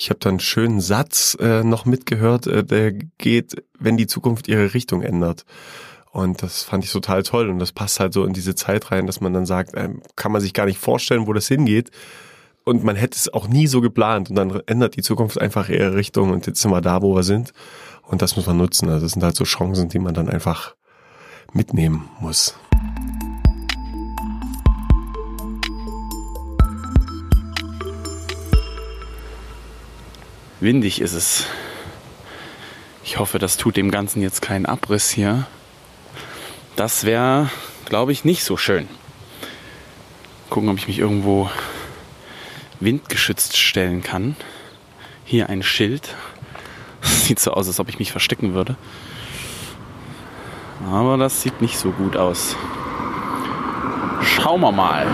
ich habe da einen schönen Satz äh, noch mitgehört, äh, der geht, wenn die Zukunft ihre Richtung ändert. Und das fand ich total toll. Und das passt halt so in diese Zeit rein, dass man dann sagt, ähm, kann man sich gar nicht vorstellen, wo das hingeht. Und man hätte es auch nie so geplant. Und dann ändert die Zukunft einfach ihre Richtung. Und jetzt sind wir da, wo wir sind. Und das muss man nutzen. Also das sind halt so Chancen, die man dann einfach mitnehmen muss. Windig ist es. Ich hoffe, das tut dem Ganzen jetzt keinen Abriss hier. Das wäre, glaube ich, nicht so schön. Gucken, ob ich mich irgendwo windgeschützt stellen kann. Hier ein Schild. Sieht so aus, als ob ich mich verstecken würde. Aber das sieht nicht so gut aus. Schauen wir mal.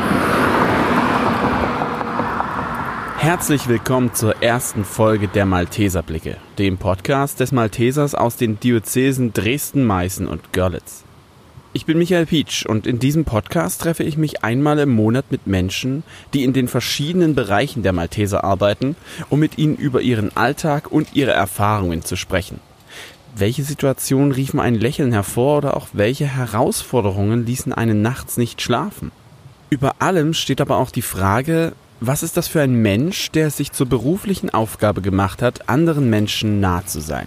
Herzlich willkommen zur ersten Folge der Malteserblicke, dem Podcast des Maltesers aus den Diözesen Dresden, Meißen und Görlitz. Ich bin Michael Pietsch und in diesem Podcast treffe ich mich einmal im Monat mit Menschen, die in den verschiedenen Bereichen der Malteser arbeiten, um mit ihnen über ihren Alltag und ihre Erfahrungen zu sprechen. Welche Situationen riefen ein Lächeln hervor oder auch welche Herausforderungen ließen einen nachts nicht schlafen? Über allem steht aber auch die Frage, was ist das für ein Mensch, der es sich zur beruflichen Aufgabe gemacht hat, anderen Menschen nah zu sein?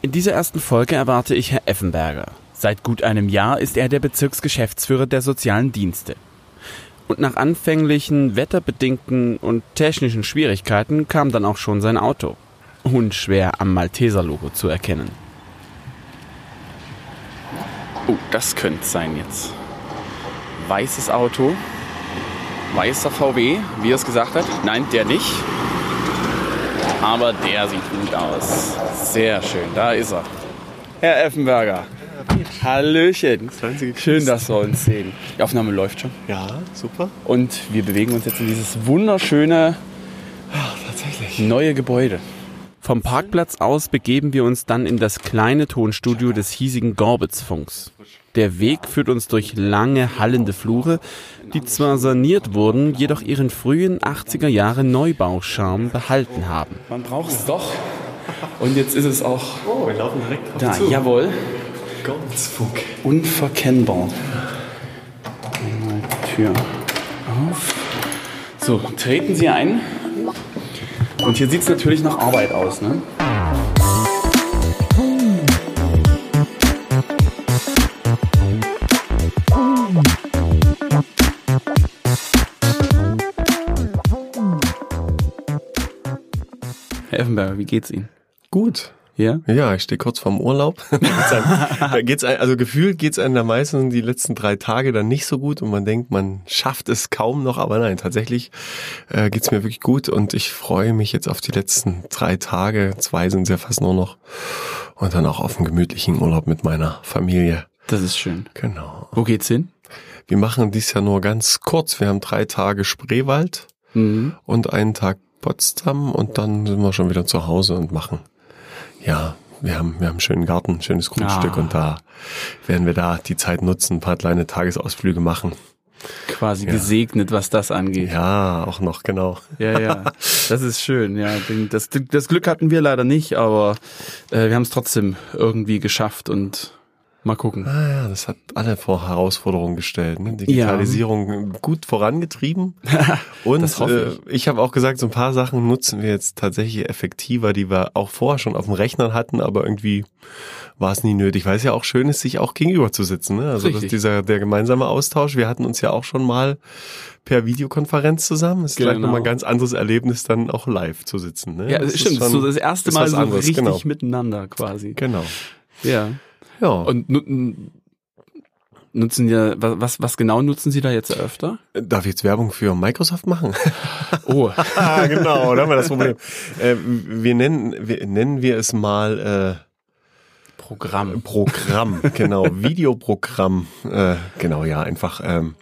In dieser ersten Folge erwarte ich Herr Effenberger. Seit gut einem Jahr ist er der Bezirksgeschäftsführer der sozialen Dienste. Und nach anfänglichen wetterbedingten und technischen Schwierigkeiten kam dann auch schon sein Auto. Unschwer am Malteser-Logo zu erkennen. Oh, das könnte sein jetzt. Weißes Auto, weißer VW, wie er es gesagt hat. Nein, der nicht. Aber der sieht gut aus. Sehr schön, da ist er. Herr Effenberger. Hallöchen. Schön, dass wir uns sehen. Die Aufnahme läuft schon. Ja, super. Und wir bewegen uns jetzt in dieses wunderschöne tatsächlich. neue Gebäude. Vom Parkplatz aus begeben wir uns dann in das kleine Tonstudio des hiesigen Gorbitz-Funks. Der Weg führt uns durch lange, hallende Flure, die zwar saniert wurden, jedoch ihren frühen 80er Jahre Neubauscharme behalten haben. Man braucht es doch. Und jetzt ist es auch Oh, wir laufen direkt drauf da. zu. Jawohl. Goldfunk. Unverkennbar. Einmal Tür auf. So, treten Sie ein. Und hier sieht es natürlich nach Arbeit aus, ne? Herr Effenberger, wie geht's Ihnen? Gut. Ja? Ja, ich stehe kurz vorm Urlaub. da geht's ein, also gefühlt geht's einem da meistens die letzten drei Tage dann nicht so gut und man denkt, man schafft es kaum noch, aber nein, tatsächlich äh, geht's mir wirklich gut und ich freue mich jetzt auf die letzten drei Tage. Zwei sind es ja fast nur noch und dann auch auf einen gemütlichen Urlaub mit meiner Familie. Das ist schön. Genau. Wo geht's hin? Wir machen dies ja nur ganz kurz. Wir haben drei Tage Spreewald Mhm. und einen Tag Potsdam und dann sind wir schon wieder zu Hause und machen. Ja, wir haben, wir haben einen schönen Garten, ein schönes Grundstück Ah. und da werden wir da die Zeit nutzen, ein paar kleine Tagesausflüge machen. Quasi gesegnet, was das angeht. Ja, auch noch, genau. Ja, ja, das ist schön. Ja, das, das Glück hatten wir leider nicht, aber äh, wir haben es trotzdem irgendwie geschafft und mal gucken. Ah ja, das hat alle vor Herausforderungen gestellt. Ne? Digitalisierung gut vorangetrieben. Und Das hoffe äh, ich habe auch gesagt, so ein paar Sachen nutzen wir jetzt tatsächlich effektiver, die wir auch vorher schon auf dem Rechner hatten, aber irgendwie war es nie nötig, weil es ja auch schön ist, sich auch gegenüber zu sitzen. Ne? Also das, Richtig. dieser der gemeinsame Austausch. Wir hatten uns ja auch schon mal per Videokonferenz zusammen. Es ist vielleicht Genau. nochmal ein ganz anderes Erlebnis, dann auch live zu sitzen. Ne? Ja, Das ist stimmt. schon- so das erste ist Mal so richtig genau. miteinander quasi. Genau. Ja. Ja. Und nu nutzen wir, was, was, genau nutzen Sie da jetzt öfter? Darf ich jetzt Werbung für Microsoft machen? Oh, genau, da haben wir das Problem. äh, wir nennen, wir, nennen wir es mal Programm. äh, Programm, genau, Videoprogramm. Äh, genau, ja, einfach ähm,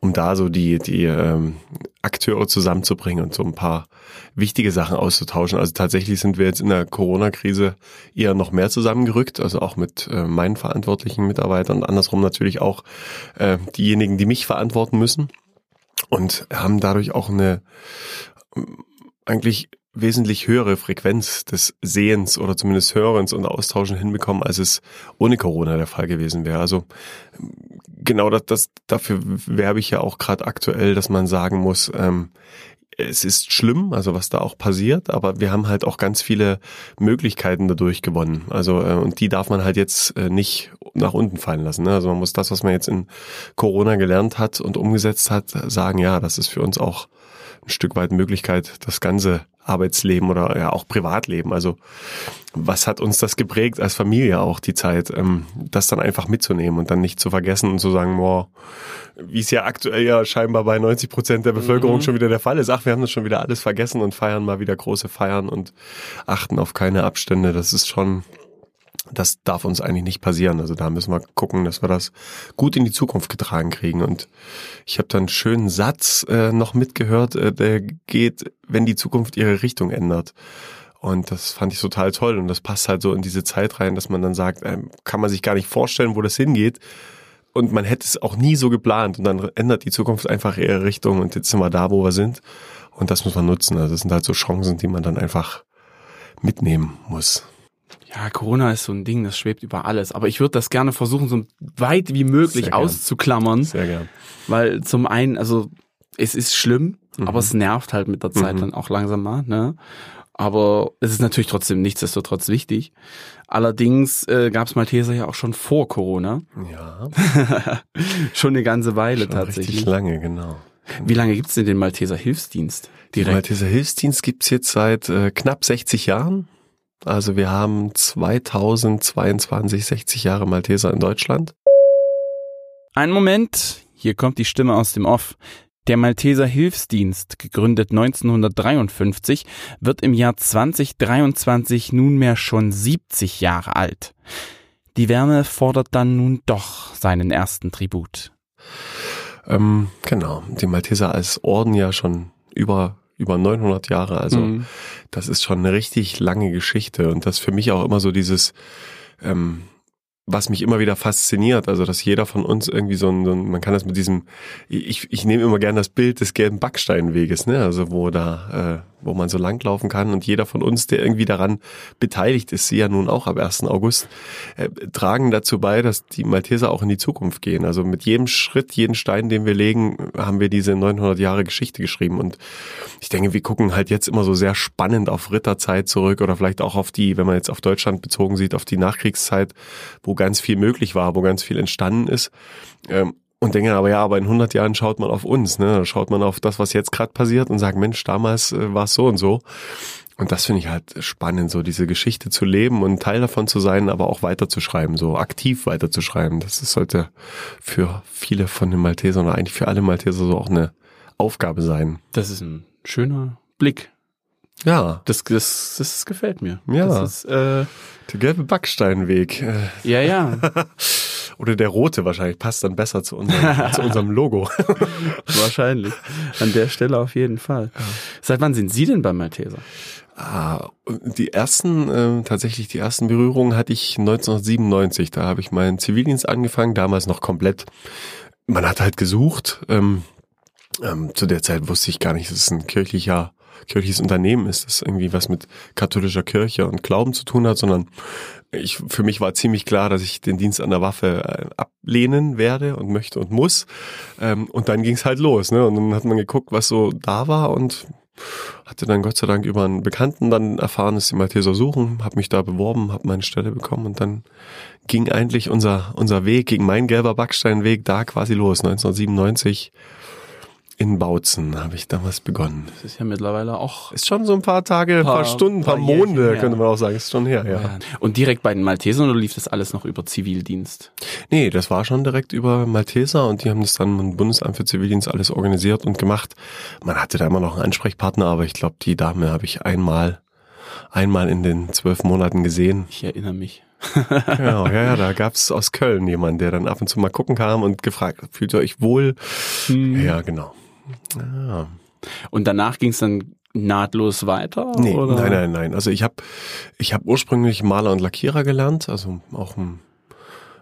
um da so die, die ähm, Akteure zusammenzubringen und so ein paar wichtige Sachen auszutauschen. Also tatsächlich sind wir jetzt in der Corona-Krise eher noch mehr zusammengerückt, also auch mit äh, meinen verantwortlichen Mitarbeitern und andersrum natürlich auch äh, diejenigen, die mich verantworten müssen und haben dadurch auch eine ähm, eigentlich wesentlich höhere Frequenz des Sehens oder zumindest Hörens und Austauschen hinbekommen, als es ohne Corona der Fall gewesen wäre. Also genau das, das dafür werbe ich ja auch gerade aktuell, dass man sagen muss, ähm, es ist schlimm, also was da auch passiert, aber wir haben halt auch ganz viele Möglichkeiten dadurch gewonnen. Also äh, und die darf man halt jetzt äh, nicht nach unten fallen lassen. Ne? Also man muss das, was man jetzt in Corona gelernt hat und umgesetzt hat, sagen, ja, das ist für uns auch ein Stück weit Möglichkeit, das ganze Arbeitsleben oder ja auch Privatleben. Also was hat uns das geprägt als Familie auch die Zeit, ähm, das dann einfach mitzunehmen und dann nicht zu vergessen und zu sagen, boah, wie es ja aktuell ja scheinbar bei 90 Prozent der Bevölkerung mhm. schon wieder der Fall ist. Ach, wir haben das schon wieder alles vergessen und feiern mal wieder große Feiern und achten auf keine Abstände. Das ist schon das darf uns eigentlich nicht passieren. Also da müssen wir gucken, dass wir das gut in die Zukunft getragen kriegen. Und ich habe da einen schönen Satz äh, noch mitgehört, äh, der geht, wenn die Zukunft ihre Richtung ändert. Und das fand ich total toll. Und das passt halt so in diese Zeit rein, dass man dann sagt, äh, kann man sich gar nicht vorstellen, wo das hingeht. Und man hätte es auch nie so geplant. Und dann ändert die Zukunft einfach ihre Richtung. Und jetzt sind wir da, wo wir sind. Und das muss man nutzen. Also das sind halt so Chancen, die man dann einfach mitnehmen muss ja, Corona ist so ein Ding, das schwebt über alles. Aber ich würde das gerne versuchen, so weit wie möglich Sehr auszuklammern. Sehr gern. Weil zum einen, also es ist schlimm, mhm. aber es nervt halt mit der Zeit mhm. dann auch langsam mal. Ne? Aber es ist natürlich trotzdem nichtsdestotrotz wichtig. Allerdings äh, gab es Malteser ja auch schon vor Corona. Ja. schon eine ganze Weile schon tatsächlich. Richtig lange, genau. Wie lange gibt's denn den Malteser Hilfsdienst? Direkt? Den Malteser Hilfsdienst gibt's jetzt seit äh, knapp 60 Jahren. Also wir haben 2022 60 Jahre Malteser in Deutschland. Ein Moment, hier kommt die Stimme aus dem Off. Der Malteser Hilfsdienst, gegründet 1953, wird im Jahr 2023 nunmehr schon 70 Jahre alt. Die Wärme fordert dann nun doch seinen ersten Tribut. Ähm, genau, die Malteser als Orden ja schon über über 900 Jahre. Also mhm. das ist schon eine richtig lange Geschichte und das für mich auch immer so dieses, ähm, was mich immer wieder fasziniert, also dass jeder von uns irgendwie so ein, so ein man kann das mit diesem, ich, ich nehme immer gern das Bild des gelben Backsteinweges, ne, also wo da, äh, wo man so langlaufen kann und jeder von uns, der irgendwie daran beteiligt ist, sie ja nun auch ab 1. August, äh, tragen dazu bei, dass die Malteser auch in die Zukunft gehen. Also mit jedem Schritt, jeden Stein, den wir legen, haben wir diese 900 Jahre Geschichte geschrieben und ich denke, wir gucken halt jetzt immer so sehr spannend auf Ritterzeit zurück oder vielleicht auch auf die, wenn man jetzt auf Deutschland bezogen sieht, auf die Nachkriegszeit, wo ganz viel möglich war, wo ganz viel entstanden ist. Ähm, und denken aber, ja, aber in 100 Jahren schaut man auf uns, ne? schaut man auf das, was jetzt gerade passiert und sagt, Mensch, damals äh, war es so und so. Und das finde ich halt spannend, so diese Geschichte zu leben und Teil davon zu sein, aber auch weiterzuschreiben, so aktiv weiterzuschreiben. Das ist, sollte für viele von den Maltesern oder eigentlich für alle Malteser so auch eine Aufgabe sein. Das ist ein schöner Blick. Ja. Das, das, das gefällt mir. Ja. Das ist, äh, der gelbe Backsteinweg. Ja, ja. Oder der rote wahrscheinlich passt dann besser zu unserem, zu unserem Logo. wahrscheinlich. An der Stelle auf jeden Fall. Ja. Seit wann sind Sie denn beim Malteser? Ah, die ersten, äh, tatsächlich die ersten Berührungen hatte ich 1997. Da habe ich meinen Zivildienst angefangen, damals noch komplett. Man hat halt gesucht. Ähm, ähm, zu der Zeit wusste ich gar nicht, dass es ein kirchlicher kirchliches Unternehmen ist, das irgendwie was mit katholischer Kirche und Glauben zu tun hat, sondern ich, für mich war ziemlich klar, dass ich den Dienst an der Waffe äh, ablehnen werde und möchte und muss. Ähm, und dann ging es halt los. Ne? Und dann hat man geguckt, was so da war und hatte dann Gott sei Dank über einen Bekannten dann erfahren, dass die Malteser suchen, habe mich da beworben, habe meine Stelle bekommen und dann ging eigentlich unser unser Weg, ging mein gelber Backsteinweg da quasi los, 1997 in Bautzen habe ich damals begonnen. Das ist ja mittlerweile auch. Ist schon so ein paar Tage, ein paar, paar Stunden, ein paar, paar Monde, könnte man auch sagen. Ist schon her, ja. Und direkt bei den Maltesern oder lief das alles noch über Zivildienst? Nee, das war schon direkt über Malteser und die haben das dann im Bundesamt für Zivildienst alles organisiert und gemacht. Man hatte da immer noch einen Ansprechpartner, aber ich glaube, die Dame habe ich einmal, einmal in den zwölf Monaten gesehen. Ich erinnere mich. genau, ja, ja, da gab's aus Köln jemanden, der dann ab und zu mal gucken kam und gefragt, fühlt ihr euch wohl? Hm. Ja, genau. Ah. Und danach ging es dann nahtlos weiter? Nee, oder? nein, nein, nein. Also ich habe ich hab ursprünglich Maler und Lackierer gelernt, also auch ein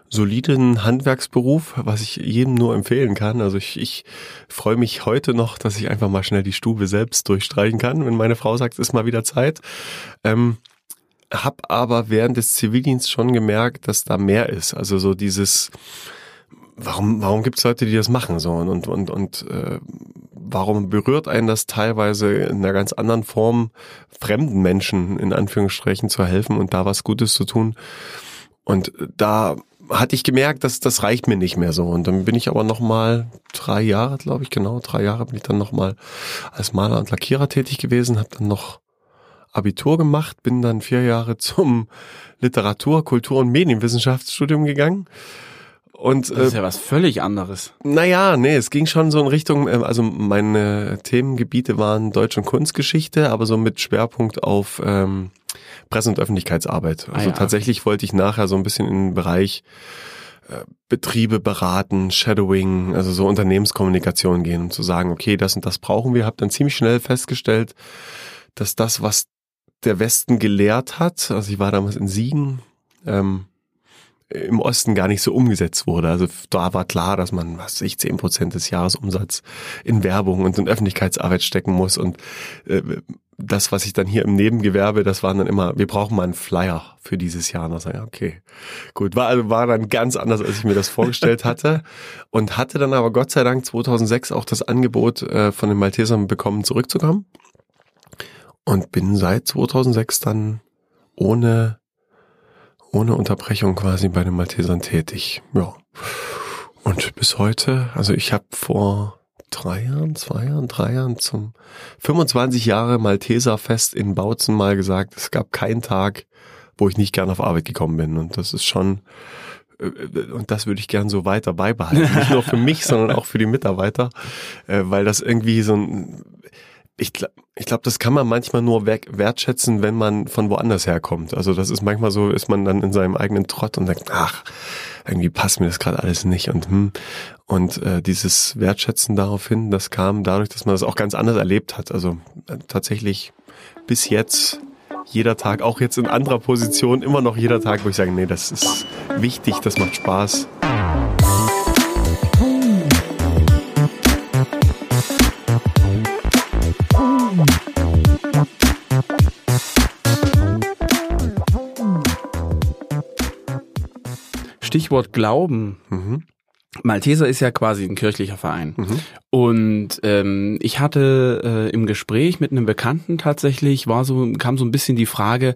soliden Handwerksberuf, was ich jedem nur empfehlen kann. Also ich, ich freue mich heute noch, dass ich einfach mal schnell die Stube selbst durchstreichen kann, wenn meine Frau sagt, es ist mal wieder Zeit. Ähm, hab aber während des Zivildienstes schon gemerkt, dass da mehr ist. Also so dieses, warum, warum gibt es Leute, die das machen so und und und, äh, warum berührt einen das teilweise in einer ganz anderen Form, fremden Menschen in Anführungsstrichen zu helfen und da was Gutes zu tun. Und da hatte ich gemerkt, dass das reicht mir nicht mehr so. Und dann bin ich aber noch mal drei Jahre, glaube ich, genau drei Jahre bin ich dann noch mal als Maler und Lackierer tätig gewesen, habe dann noch Abitur gemacht, bin dann vier Jahre zum Literatur, Kultur und Medienwissenschaftsstudium gegangen. Und, das ist äh, ja was völlig anderes. Naja, nee, es ging schon so in Richtung, äh, also meine Themengebiete waren Deutsch- und Kunstgeschichte, aber so mit Schwerpunkt auf ähm, Presse- und Öffentlichkeitsarbeit. Also ah, ja. tatsächlich wollte ich nachher so ein bisschen in den Bereich äh, Betriebe beraten, Shadowing, also so Unternehmenskommunikation gehen und zu sagen, okay, das und das brauchen wir. Hab dann ziemlich schnell festgestellt, dass das, was der Westen gelehrt hat, also ich war damals in Siegen, ähm, im Osten gar nicht so umgesetzt wurde. Also da war klar, dass man, was ich, zehn Prozent des Jahresumsatz in Werbung und in Öffentlichkeitsarbeit stecken muss. Und äh, das, was ich dann hier im Nebengewerbe, das waren dann immer, wir brauchen mal einen Flyer für dieses Jahr. Und dann ja, okay, gut, war, also war dann ganz anders, als ich mir das vorgestellt hatte. Und hatte dann aber Gott sei Dank 2006 auch das Angebot äh, von den Maltesern bekommen, zurückzukommen. Und bin seit 2006 dann ohne ohne Unterbrechung quasi bei den Maltesern tätig. Ja. Und bis heute, also ich habe vor drei Jahren, zwei Jahren, drei Jahren zum 25 Jahre Malteserfest in Bautzen mal gesagt, es gab keinen Tag, wo ich nicht gern auf Arbeit gekommen bin. Und das ist schon, äh, und das würde ich gern so weiter beibehalten. Nicht nur für mich, sondern auch für die Mitarbeiter, äh, weil das irgendwie so ein, ich, ich glaube, das kann man manchmal nur wertschätzen, wenn man von woanders herkommt. Also das ist manchmal so, ist man dann in seinem eigenen Trott und denkt, ach, irgendwie passt mir das gerade alles nicht und hm. Und äh, dieses Wertschätzen daraufhin, das kam dadurch, dass man das auch ganz anders erlebt hat. Also äh, tatsächlich bis jetzt jeder Tag, auch jetzt in anderer Position, immer noch jeder Tag, wo ich sage, nee, das ist wichtig, das macht Spaß. Stichwort Glauben. Mhm. Malteser ist ja quasi ein kirchlicher Verein. Mhm. Und ähm, ich hatte äh, im Gespräch mit einem Bekannten tatsächlich, war so, kam so ein bisschen die Frage,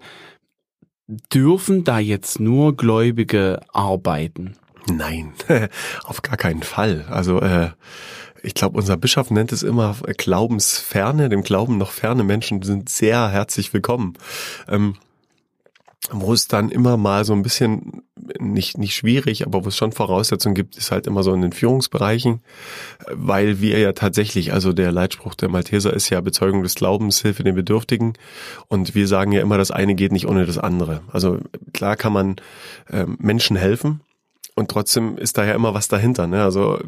dürfen da jetzt nur Gläubige arbeiten? Nein, auf gar keinen Fall. Also äh, ich glaube, unser Bischof nennt es immer Glaubensferne, dem Glauben noch ferne Menschen sind sehr herzlich willkommen. Ähm, wo es dann immer mal so ein bisschen nicht nicht schwierig, aber wo es schon Voraussetzungen gibt, ist halt immer so in den Führungsbereichen, weil wir ja tatsächlich, also der Leitspruch der Malteser ist ja Bezeugung des Glaubens, Hilfe den Bedürftigen und wir sagen ja immer, das eine geht nicht ohne das andere. Also klar kann man äh, Menschen helfen, und trotzdem ist da ja immer was dahinter. Ne? Also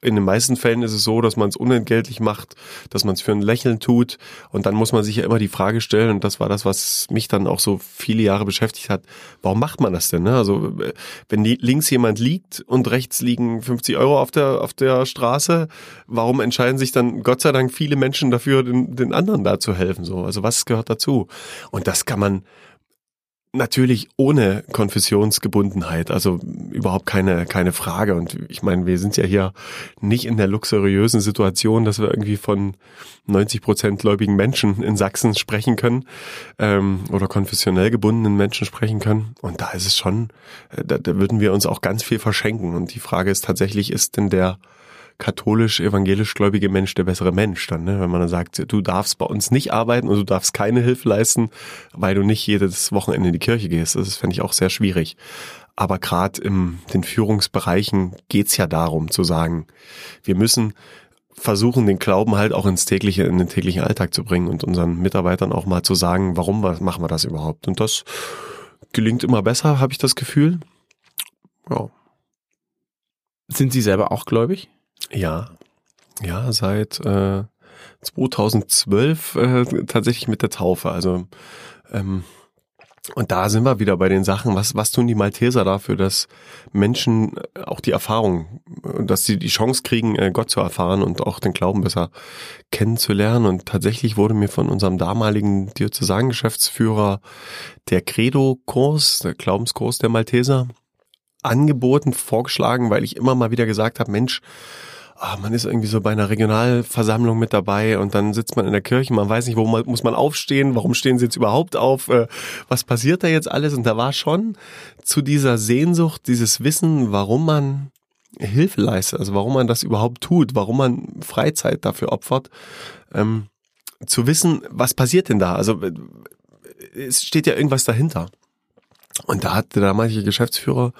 in den meisten Fällen ist es so, dass man es unentgeltlich macht, dass man es für ein Lächeln tut. Und dann muss man sich ja immer die Frage stellen, und das war das, was mich dann auch so viele Jahre beschäftigt hat, warum macht man das denn? Ne? Also wenn links jemand liegt und rechts liegen 50 Euro auf der, auf der Straße, warum entscheiden sich dann Gott sei Dank viele Menschen dafür, den, den anderen da zu helfen? So? Also was gehört dazu? Und das kann man Natürlich ohne Konfessionsgebundenheit, also überhaupt keine, keine Frage. Und ich meine, wir sind ja hier nicht in der luxuriösen Situation, dass wir irgendwie von 90 Prozent gläubigen Menschen in Sachsen sprechen können ähm, oder konfessionell gebundenen Menschen sprechen können. Und da ist es schon, äh, da, da würden wir uns auch ganz viel verschenken. Und die Frage ist tatsächlich, ist denn der katholisch-evangelisch-gläubige Mensch der bessere Mensch dann, ne? wenn man dann sagt, du darfst bei uns nicht arbeiten und du darfst keine Hilfe leisten, weil du nicht jedes Wochenende in die Kirche gehst. Das fände ich auch sehr schwierig. Aber gerade in den Führungsbereichen geht's ja darum zu sagen, wir müssen versuchen, den Glauben halt auch ins tägliche, in den täglichen Alltag zu bringen und unseren Mitarbeitern auch mal zu sagen, warum machen wir das überhaupt? Und das gelingt immer besser, habe ich das Gefühl. Ja. Sind Sie selber auch gläubig? Ja, ja, seit äh, 2012 äh, tatsächlich mit der Taufe. Also ähm, Und da sind wir wieder bei den Sachen, was, was tun die Malteser dafür, dass Menschen auch die Erfahrung, dass sie die Chance kriegen, äh, Gott zu erfahren und auch den Glauben besser kennenzulernen. Und tatsächlich wurde mir von unserem damaligen Diözesangeschäftsführer der Credo-Kurs, der Glaubenskurs der Malteser, angeboten, vorgeschlagen, weil ich immer mal wieder gesagt habe, Mensch, ah, man ist irgendwie so bei einer Regionalversammlung mit dabei und dann sitzt man in der Kirche, man weiß nicht, wo man, muss man aufstehen, warum stehen sie jetzt überhaupt auf, äh, was passiert da jetzt alles? Und da war schon zu dieser Sehnsucht, dieses Wissen, warum man Hilfe leistet, also warum man das überhaupt tut, warum man Freizeit dafür opfert, ähm, zu wissen, was passiert denn da? Also äh, es steht ja irgendwas dahinter. Und da hat der damalige Geschäftsführer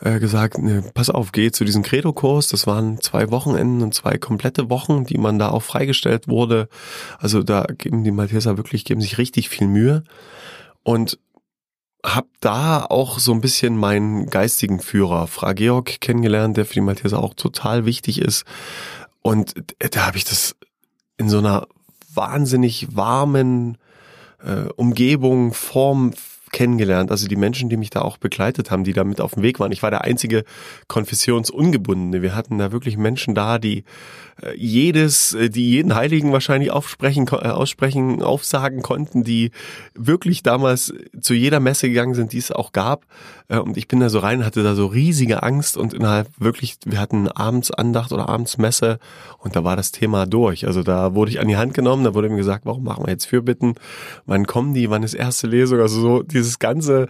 äh, gesagt, ne, pass auf, geh zu diesem Credo-Kurs. Das waren zwei Wochenenden und zwei komplette Wochen, die man da auch freigestellt wurde. Also da geben die Malteser wirklich, geben sich richtig viel Mühe. Und hab da auch so ein bisschen meinen geistigen Führer, Fra Georg, kennengelernt, der für die Malteser auch total wichtig ist. Und da habe ich das in so einer wahnsinnig warmen äh, Umgebung, Form kennengelernt. Also die Menschen, die mich da auch begleitet haben, die da mit auf dem Weg waren. Ich war der einzige Konfessionsungebundene. Wir hatten da wirklich Menschen da, die jedes, äh, die jeden Heiligen wahrscheinlich aufsprechen, äh, aussprechen, aufsagen konnten, die wirklich damals zu jeder Messe gegangen sind, die es auch gab. Und ich bin da so rein, hatte da so riesige Angst und innerhalb wirklich, wir hatten Abendsandacht oder Abendsmesse und da war das Thema durch. Also da wurde ich an die Hand genommen, da wurde mir gesagt, warum machen wir jetzt Fürbitten? Wann kommen die? Wann ist erste Lesung? Also so dieses ganze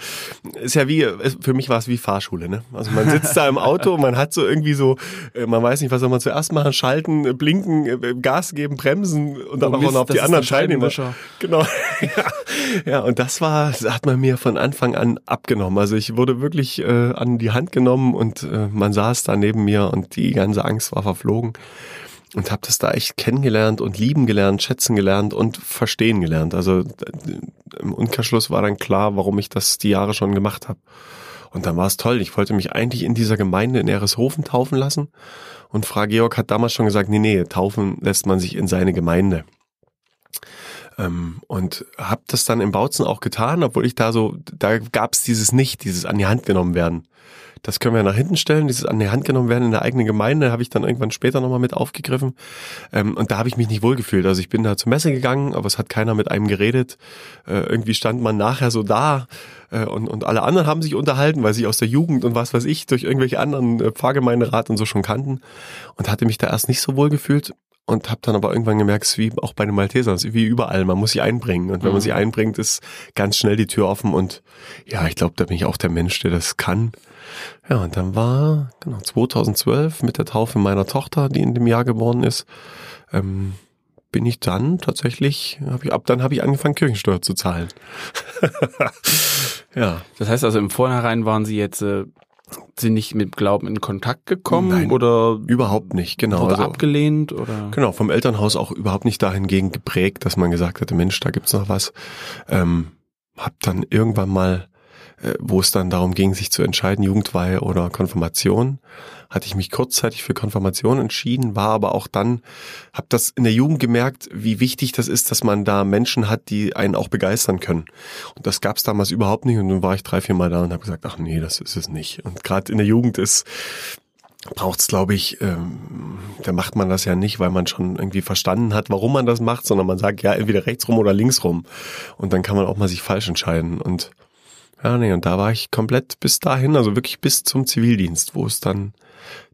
ist ja wie, für mich war es wie Fahrschule, ne? Also man sitzt da im Auto, man hat so irgendwie so, man weiß nicht, was soll man zuerst machen, schalten, blinken, äh, Gas geben, bremsen und dann oh, Mist, noch auf die anderen Teilnehmer. Genau. ja. ja, und das war, das hat man mir von Anfang an abgenommen. Also ich wurde wirklich äh, an die Hand genommen und äh, man saß da neben mir und die ganze Angst war verflogen und habe das da echt kennengelernt und lieben gelernt, schätzen gelernt und verstehen gelernt. Also im Umkehrschluss war dann klar, warum ich das die Jahre schon gemacht habe. Und dann war es toll. Ich wollte mich eigentlich in dieser Gemeinde in Ereshofen taufen lassen und Frau Georg hat damals schon gesagt, nee, nee, taufen lässt man sich in seine Gemeinde. Ähm, und habe das dann in Bautzen auch getan, obwohl ich da so, da gab es dieses nicht, dieses an die Hand genommen werden. Das können wir nach hinten stellen, dieses an die Hand genommen werden in der eigenen Gemeinde, habe ich dann irgendwann später nochmal mit aufgegriffen. Ähm, und da habe ich mich nicht wohlgefühlt. Also ich bin da zur Messe gegangen, aber es hat keiner mit einem geredet. Äh, irgendwie stand man nachher so da äh, und, und alle anderen haben sich unterhalten, weil sie aus der Jugend und was weiß ich durch irgendwelche anderen äh, Pfarrgemeinderat und so schon kannten und hatte mich da erst nicht so wohl gefühlt und habe dann aber irgendwann gemerkt, wie auch bei den Maltesern, wie überall, man muss sich einbringen und wenn mhm. man sich einbringt, ist ganz schnell die Tür offen und ja, ich glaube, da bin ich auch der Mensch, der das kann. Ja, und dann war genau 2012 mit der Taufe meiner Tochter, die in dem Jahr geboren ist, ähm, bin ich dann tatsächlich, hab ich, ab dann habe ich angefangen, Kirchensteuer zu zahlen. ja. Das heißt also im Vornherein waren Sie jetzt äh, sind nicht mit Glauben in Kontakt gekommen Nein, oder überhaupt nicht, genau. Wurde also, abgelehnt oder? Genau, vom Elternhaus auch überhaupt nicht dahingehend geprägt, dass man gesagt hätte, Mensch, da gibt's noch was. Ähm, hab dann irgendwann mal wo es dann darum ging, sich zu entscheiden, Jugendweihe oder Konfirmation, hatte ich mich kurzzeitig für Konfirmation entschieden, war aber auch dann, habe das in der Jugend gemerkt, wie wichtig das ist, dass man da Menschen hat, die einen auch begeistern können. Und das gab es damals überhaupt nicht. Und dann war ich drei, vier Mal da und habe gesagt, ach nee, das ist es nicht. Und gerade in der Jugend ist braucht's, glaube ich, ähm, da macht man das ja nicht, weil man schon irgendwie verstanden hat, warum man das macht, sondern man sagt ja entweder rechts rum oder links rum. Und dann kann man auch mal sich falsch entscheiden. Und ja, nee, und da war ich komplett bis dahin, also wirklich bis zum Zivildienst, wo es dann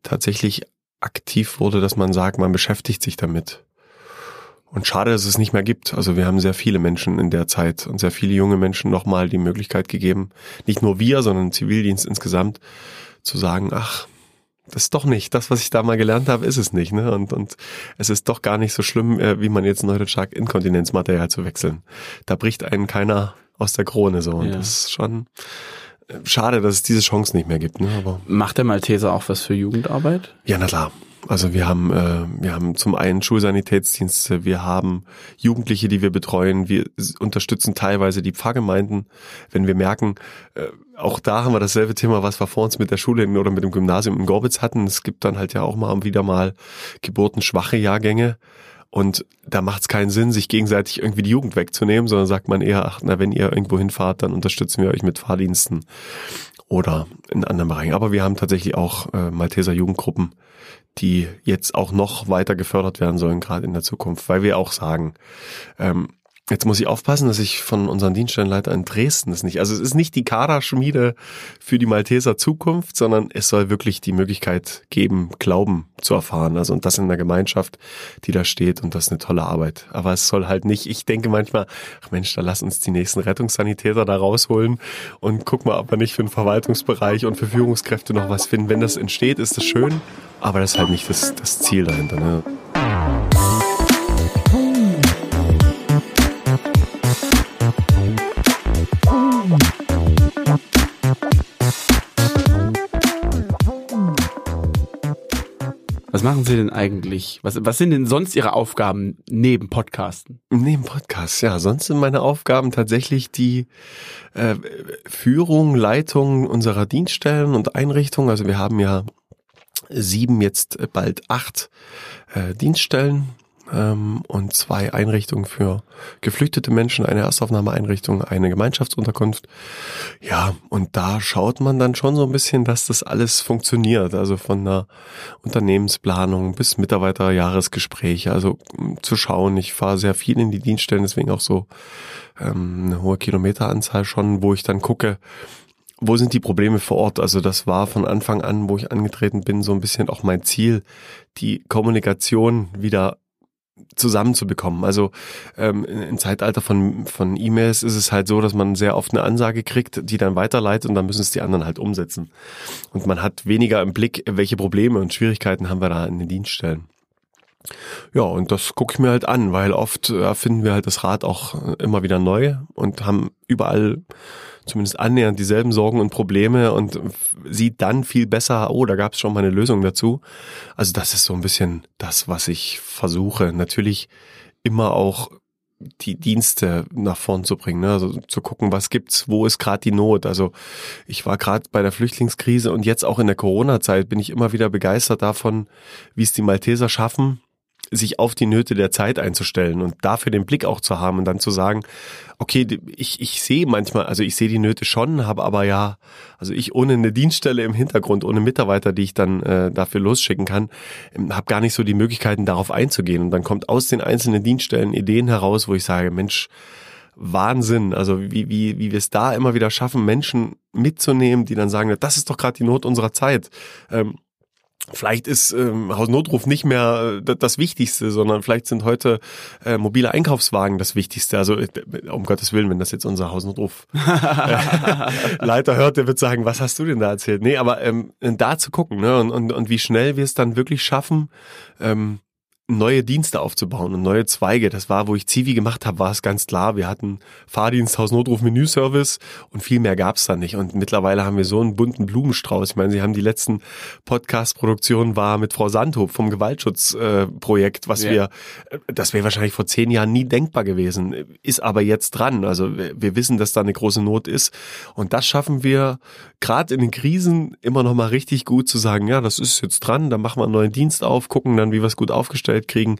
tatsächlich aktiv wurde, dass man sagt, man beschäftigt sich damit. Und schade, dass es nicht mehr gibt. Also wir haben sehr viele Menschen in der Zeit und sehr viele junge Menschen nochmal die Möglichkeit gegeben, nicht nur wir, sondern Zivildienst insgesamt, zu sagen, ach, das ist doch nicht. Das, was ich da mal gelernt habe, ist es nicht. Ne? Und, und es ist doch gar nicht so schlimm, äh, wie man jetzt neudeutsch sagt, Inkontinenzmaterial zu wechseln. Da bricht einen keiner aus der Krone so. Und ja. das ist schon äh, schade, dass es diese Chance nicht mehr gibt. Ne? Aber Macht der Malteser auch was für Jugendarbeit? Ja, na klar. Also wir haben, äh, wir haben zum einen Schulsanitätsdienste, wir haben Jugendliche, die wir betreuen, wir unterstützen teilweise die Pfarrgemeinden, wenn wir merken, äh, auch da haben wir dasselbe Thema, was wir vor uns mit der Schule oder mit dem Gymnasium in Gorbitz hatten. Es gibt dann halt ja auch mal wieder mal geburtenschwache Jahrgänge Und da macht es keinen Sinn, sich gegenseitig irgendwie die Jugend wegzunehmen, sondern sagt man eher, ach, na, wenn ihr irgendwo hinfahrt, dann unterstützen wir euch mit Fahrdiensten oder in anderen Bereichen. Aber wir haben tatsächlich auch äh, Malteser Jugendgruppen, die jetzt auch noch weiter gefördert werden sollen, gerade in der Zukunft, weil wir auch sagen, ähm, Jetzt muss ich aufpassen, dass ich von unseren Dienststellenleiter in Dresden es nicht, also es ist nicht die Kaderschmiede für die Malteser Zukunft, sondern es soll wirklich die Möglichkeit geben, Glauben zu erfahren. Also und das in der Gemeinschaft, die da steht und das ist eine tolle Arbeit. Aber es soll halt nicht, ich denke manchmal, ach Mensch, da lass uns die nächsten Rettungssanitäter da rausholen und guck mal, ob wir nicht für den Verwaltungsbereich und für Führungskräfte noch was finden. Wenn das entsteht, ist das schön, aber das ist halt nicht das, das Ziel dahinter. Ne? Was machen Sie denn eigentlich? Was, was sind denn sonst Ihre Aufgaben neben Podcasten? Neben Podcasts, ja. Sonst sind meine Aufgaben tatsächlich die äh, Führung, Leitung unserer Dienststellen und Einrichtungen. Also wir haben ja sieben, jetzt bald acht äh, Dienststellen ähm, und zwei Einrichtungen für geflüchtete Menschen, eine Erstaufnahmeeinrichtung, eine Gemeinschaftsunterkunft. Ja, und da schaut man dann schon so ein bisschen, dass das alles funktioniert. Also von der Unternehmensplanung bis Mitarbeiterjahresgespräche. Also zu schauen, ich fahre sehr viel in die Dienststellen, deswegen auch so ähm, eine hohe Kilometeranzahl schon, wo ich dann gucke, wo sind die Probleme vor Ort? Also das war von Anfang an, wo ich angetreten bin, so ein bisschen auch mein Ziel, die Kommunikation wieder zusammenzubekommen. Also ähm, im Zeitalter von, von E-Mails ist es halt so, dass man sehr oft eine Ansage kriegt, die dann weiterleitet und dann müssen es die anderen halt umsetzen. Und man hat weniger im Blick, welche Probleme und Schwierigkeiten haben wir da in den Dienststellen. Ja, und das gucke ich mir halt an, weil oft erfinden wir halt das Rad auch immer wieder neu und haben überall zumindest annähernd dieselben Sorgen und Probleme und sieht dann viel besser, oh, da gab es schon mal eine Lösung dazu. Also das ist so ein bisschen das, was ich versuche. Natürlich immer auch die Dienste nach vorn zu bringen, ne? also zu gucken, was gibt's, wo ist gerade die Not. Also ich war gerade bei der Flüchtlingskrise und jetzt auch in der Corona-Zeit bin ich immer wieder begeistert davon, wie es die Malteser schaffen, sich auf die Nöte der Zeit einzustellen und dafür den Blick auch zu haben und dann zu sagen, okay, ich, ich sehe manchmal, also ich sehe die Nöte schon, habe aber ja, also ich ohne eine Dienststelle im Hintergrund, ohne Mitarbeiter, die ich dann äh, dafür losschicken kann, ähm, habe gar nicht so die Möglichkeiten, darauf einzugehen. Und dann kommt aus den einzelnen Dienststellen Ideen heraus, wo ich sage, Mensch, Wahnsinn, also wie, wie, wie wir es da immer wieder schaffen, Menschen mitzunehmen, die dann sagen, das ist doch gerade die Not unserer Zeit. Ähm, Vielleicht ist ähm, Hausnotruf nicht mehr äh, das Wichtigste, sondern vielleicht sind heute äh, mobile Einkaufswagen das Wichtigste. Also äh, um Gottes Willen, wenn das jetzt unser Hausnotruf äh, Leiter hört, der wird sagen, was hast du denn da erzählt? Nee, aber ähm, da zu gucken ne? und, und, und wie schnell wir es dann wirklich schaffen, ähm, neue Dienste aufzubauen und neue Zweige. Das war, wo ich Zivi gemacht habe, war es ganz klar. Wir hatten Fahrdienst, Hausnotruf, Menüservice und viel mehr gab es da nicht. Und mittlerweile haben wir so einen bunten Blumenstrauß. Ich meine, Sie haben die letzten Podcast-Produktionen war mit Frau Sandhof vom Gewaltschutzprojekt, äh, was ja. wir, äh, das wäre wahrscheinlich vor zehn Jahren nie denkbar gewesen, ist aber jetzt dran. Also wir, wissen, dass da eine große Not ist und das schaffen wir gerade in den Krisen immer noch mal richtig gut zu sagen, ja, das ist jetzt dran, da machen wir einen neuen Dienst auf, gucken dann, wie wir es gut aufgestellt kriegen.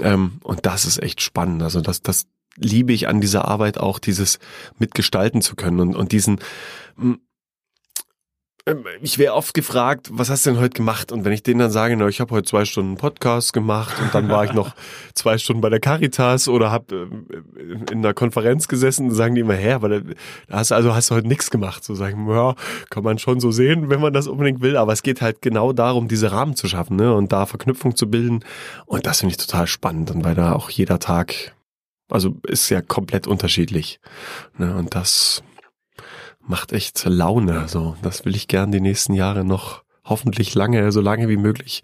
Ähm, und das ist echt spannend. Also das, das liebe ich an dieser Arbeit auch, dieses mitgestalten zu können und, und diesen ich wäre oft gefragt, was hast du denn heute gemacht? Und wenn ich denen dann sage, na, ich habe heute zwei Stunden Podcast gemacht und dann war ich noch zwei Stunden bei der Caritas oder habe äh, in einer Konferenz gesessen, sagen die immer, hä, aber da hast du also hast du heute nichts gemacht. So sagen, ja, kann man schon so sehen, wenn man das unbedingt will, aber es geht halt genau darum, diese Rahmen zu schaffen, ne? Und da Verknüpfung zu bilden. Und das finde ich total spannend. Und weil da auch jeder Tag, also ist ja komplett unterschiedlich. Ne? Und das macht echt Laune. So, das will ich gern die nächsten Jahre noch hoffentlich lange, so lange wie möglich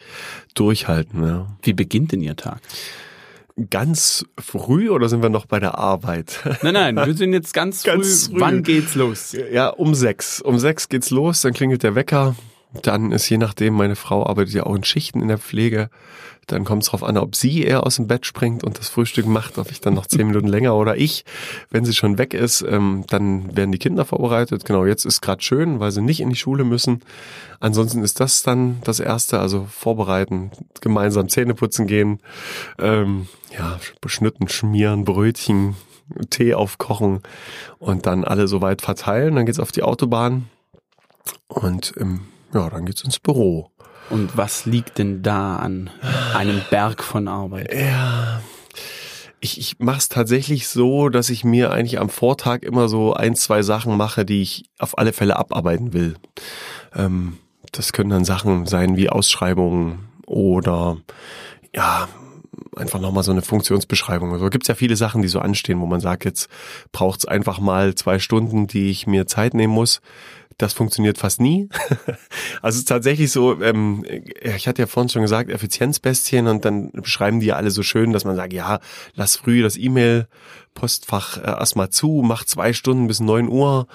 durchhalten. Ja. Wie beginnt denn Ihr Tag? Ganz früh oder sind wir noch bei der Arbeit? Nein, nein, wir sind jetzt ganz, ganz früh. früh. Wann geht's los? Ja, um sechs. Um sechs geht's los, dann klingelt der Wecker. Dann ist je nachdem, meine Frau arbeitet ja auch in Schichten in der Pflege. Dann kommt es darauf an, ob sie eher aus dem Bett springt und das Frühstück macht, ob ich dann noch zehn Minuten länger oder ich. Wenn sie schon weg ist, ähm, dann werden die Kinder vorbereitet. Genau, jetzt ist gerade schön, weil sie nicht in die Schule müssen. Ansonsten ist das dann das Erste, also vorbereiten, gemeinsam Zähne putzen gehen, ähm, ja, beschnitten schmieren, Brötchen, Tee aufkochen und dann alle soweit verteilen. Dann geht's auf die Autobahn und ähm, ja, dann geht's ins Büro. Und was liegt denn da an einem Berg von Arbeit? Ja, ich, ich mache es tatsächlich so, dass ich mir eigentlich am Vortag immer so ein, zwei Sachen mache, die ich auf alle Fälle abarbeiten will. Ähm, das können dann Sachen sein wie Ausschreibungen oder ja, einfach nochmal so eine Funktionsbeschreibung. Also gibt es ja viele Sachen, die so anstehen, wo man sagt, jetzt braucht es einfach mal zwei Stunden, die ich mir Zeit nehmen muss. Das funktioniert fast nie. also es ist tatsächlich so, ähm, ich hatte ja vorhin schon gesagt, Effizienzbestien und dann beschreiben die ja alle so schön, dass man sagt, ja, lass früh das E-Mail-Postfach äh, erstmal zu, mach zwei Stunden bis neun Uhr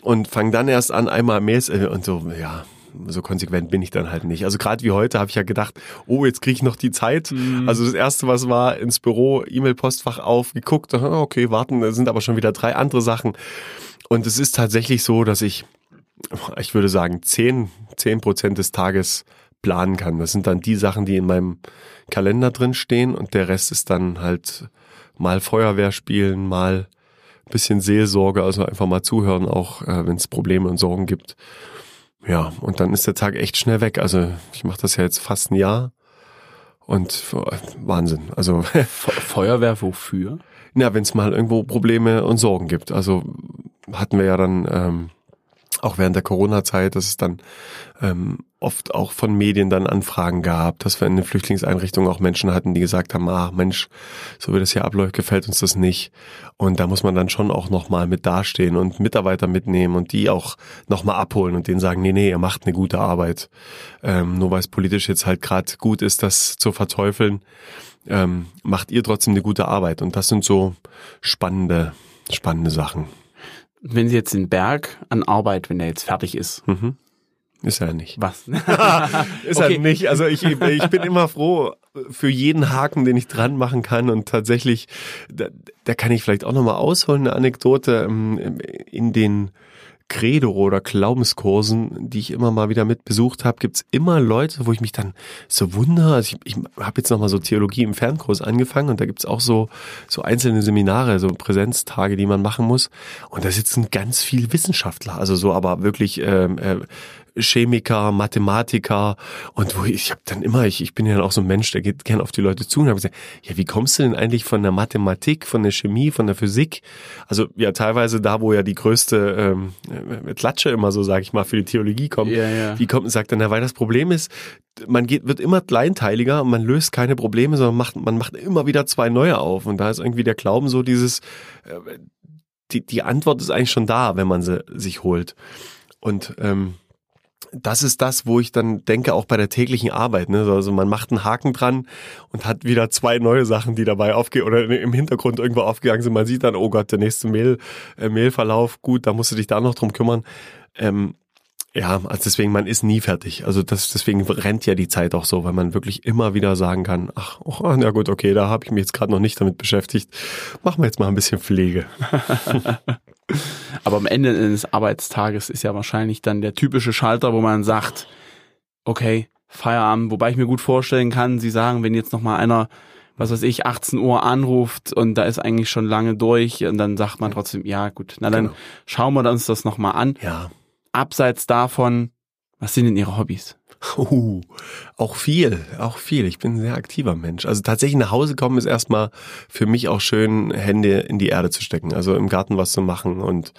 und fang dann erst an, einmal Mails äh, und so, ja, so konsequent bin ich dann halt nicht. Also gerade wie heute habe ich ja gedacht, oh, jetzt kriege ich noch die Zeit. Mhm. Also das erste, was war, ins Büro, E-Mail-Postfach aufgeguckt, okay, warten, da sind aber schon wieder drei andere Sachen. Und es ist tatsächlich so, dass ich ich würde sagen, zehn, zehn Prozent des Tages planen kann. Das sind dann die Sachen, die in meinem Kalender drin stehen und der Rest ist dann halt mal Feuerwehr spielen, mal bisschen Seelsorge, also einfach mal zuhören, auch äh, wenn es Probleme und Sorgen gibt. Ja, und dann ist der Tag echt schnell weg. Also ich mache das ja jetzt fast ein Jahr und Wahnsinn. Also Feuerwehr wofür? Ja, wenn es mal irgendwo Probleme und Sorgen gibt. Also hatten wir ja dann ähm, auch während der Corona-Zeit, dass es dann ähm, oft auch von Medien dann Anfragen gab, dass wir in den Flüchtlingseinrichtungen auch Menschen hatten, die gesagt haben, ah Mensch, so wie das hier abläuft, gefällt uns das nicht. Und da muss man dann schon auch nochmal mit dastehen und Mitarbeiter mitnehmen und die auch nochmal abholen und denen sagen, nee, nee, ihr macht eine gute Arbeit. Ähm, nur weil es politisch jetzt halt gerade gut ist, das zu verteufeln, ähm, macht ihr trotzdem eine gute Arbeit. Und das sind so spannende, spannende Sachen wenn Sie jetzt den Berg an Arbeit, wenn der jetzt fertig ist. Mhm. Ist er nicht. Was? ist okay. er nicht. Also ich, ich bin immer froh für jeden Haken, den ich dran machen kann. Und tatsächlich, da, da kann ich vielleicht auch nochmal ausholen, eine Anekdote ähm, in den Credo oder Glaubenskursen, die ich immer mal wieder mit besucht habe, gibt's immer Leute, wo ich mich dann so wundere. Also ich, ich habe jetzt nochmal so Theologie im Fernkurs angefangen und da gibt's auch so, so einzelne Seminare, so Präsenztage, die man machen muss. Und da sitzen ganz viele Wissenschaftler, also so aber wirklich ähm, äh, Chemiker, Mathematiker und wo ich, habe dann immer, ich, ich bin ja auch so ein Mensch, der geht gern auf die Leute zu und habe gesagt, ja, wie kommst du denn eigentlich von der Mathematik, von der Chemie, von der Physik? Also ja, teilweise da, wo ja die größte ähm, äh, Klatsche immer so, sage ich mal, für die Theologie kommt. Ja, ja. Wie kommt, sagt dann, ja, weil das Problem ist, man geht, wird immer kleinteiliger und man löst keine Probleme, sondern macht, man macht immer wieder zwei neue auf. Und da ist irgendwie der Glauben so dieses, äh, die, die Antwort ist eigentlich schon da, wenn man sie sich holt. Und ähm, das ist das, wo ich dann denke, auch bei der täglichen Arbeit. Ne? Also man macht einen Haken dran und hat wieder zwei neue Sachen, die dabei aufgehen oder im Hintergrund irgendwo aufgegangen sind. Man sieht dann, oh Gott, der nächste Mail, äh, Mailverlauf, gut, da musst du dich da noch drum kümmern. Ähm, ja, also deswegen, man ist nie fertig. Also das, deswegen rennt ja die Zeit auch so, weil man wirklich immer wieder sagen kann, ach, oh, na gut, okay, da habe ich mich jetzt gerade noch nicht damit beschäftigt. Machen wir jetzt mal ein bisschen Pflege. Aber am Ende eines Arbeitstages ist ja wahrscheinlich dann der typische Schalter, wo man sagt, okay, Feierabend, wobei ich mir gut vorstellen kann, Sie sagen, wenn jetzt nochmal einer, was weiß ich, 18 Uhr anruft und da ist eigentlich schon lange durch und dann sagt man trotzdem, ja gut, na dann genau. schauen wir uns das nochmal an. Ja. Abseits davon, was sind denn Ihre Hobbys? Uh, auch viel, auch viel. Ich bin ein sehr aktiver Mensch. Also tatsächlich nach Hause kommen ist erstmal für mich auch schön, Hände in die Erde zu stecken, also im Garten was zu machen und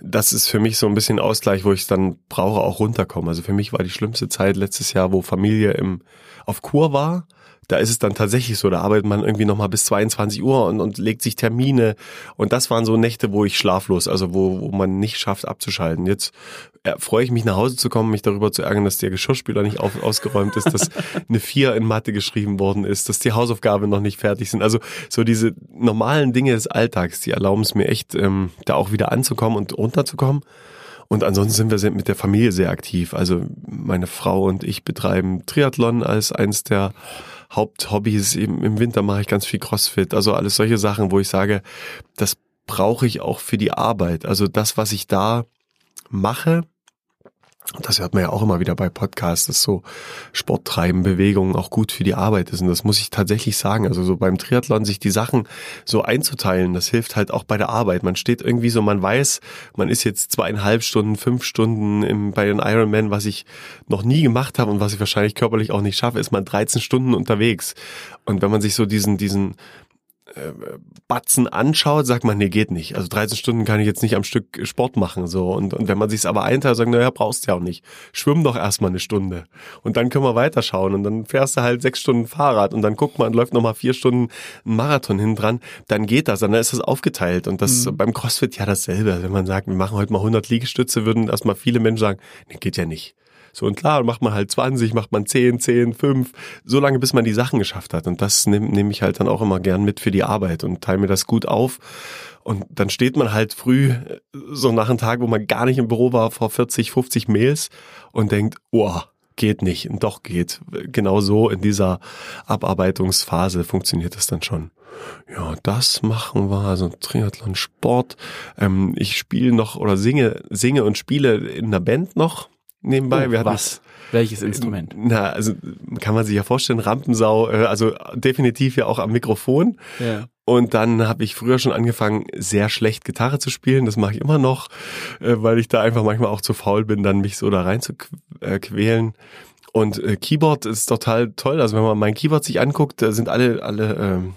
das ist für mich so ein bisschen Ausgleich, wo ich dann brauche, auch runterkommen. Also für mich war die schlimmste Zeit letztes Jahr, wo Familie im, auf Kur war da ist es dann tatsächlich so, da arbeitet man irgendwie nochmal bis 22 Uhr und, und legt sich Termine. Und das waren so Nächte, wo ich schlaflos, also wo, wo man nicht schafft abzuschalten. Jetzt äh, freue ich mich nach Hause zu kommen, mich darüber zu ärgern, dass der Geschirrspüler nicht auf, ausgeräumt ist, dass eine Vier in Mathe geschrieben worden ist, dass die Hausaufgaben noch nicht fertig sind. Also so diese normalen Dinge des Alltags, die erlauben es mir echt, ähm, da auch wieder anzukommen und runterzukommen. Und ansonsten sind wir mit der Familie sehr aktiv. Also meine Frau und ich betreiben Triathlon als eins der Haupthobbys. Im Winter mache ich ganz viel Crossfit. Also alles solche Sachen, wo ich sage, das brauche ich auch für die Arbeit. Also das, was ich da mache, das hört man ja auch immer wieder bei Podcasts, dass so Sport treiben, Bewegungen auch gut für die Arbeit ist. Und das muss ich tatsächlich sagen. Also so beim Triathlon sich die Sachen so einzuteilen, das hilft halt auch bei der Arbeit. Man steht irgendwie so, man weiß, man ist jetzt zweieinhalb Stunden, fünf Stunden im, bei den Ironman, was ich noch nie gemacht habe und was ich wahrscheinlich körperlich auch nicht schaffe, ist man 13 Stunden unterwegs. Und wenn man sich so diesen, diesen, Batzen anschaut, sagt man, nee, geht nicht. Also 13 Stunden kann ich jetzt nicht am Stück Sport machen. so Und, und wenn man sich's aber einteilt, sagt, naja, brauchst du ja auch nicht. Schwimm doch erstmal eine Stunde. Und dann können wir weiterschauen. Und dann fährst du halt sechs Stunden Fahrrad und dann guckt man, läuft nochmal vier Stunden ein Marathon hin dran. Dann geht das, dann ist das aufgeteilt. Und das mhm. beim CrossFit ja dasselbe. Wenn man sagt, wir machen heute mal 100 Liegestütze, würden erstmal viele Menschen sagen, nee, geht ja nicht. So, und klar, macht man halt 20, macht man 10, 10, 5, so lange, bis man die Sachen geschafft hat. Und das nehme nehm ich halt dann auch immer gern mit für die Arbeit und teile mir das gut auf. Und dann steht man halt früh, so nach einem Tag, wo man gar nicht im Büro war, vor 40, 50 Mails und denkt, oh, geht nicht. Und doch geht. Genau so in dieser Abarbeitungsphase funktioniert das dann schon. Ja, das machen wir, also Triathlon, Sport. Ähm, ich spiele noch oder singe, singe und spiele in einer Band noch nebenbei. Oh, wir hatten was? Welches Instrument? Na, also kann man sich ja vorstellen, Rampensau, äh, also definitiv ja auch am Mikrofon. Ja. Und dann habe ich früher schon angefangen, sehr schlecht Gitarre zu spielen. Das mache ich immer noch, äh, weil ich da einfach manchmal auch zu faul bin, dann mich so da rein zu äh, quälen. Und Keyboard ist total toll. Also wenn man mein Keyboard sich anguckt, da sind alle, alle ähm,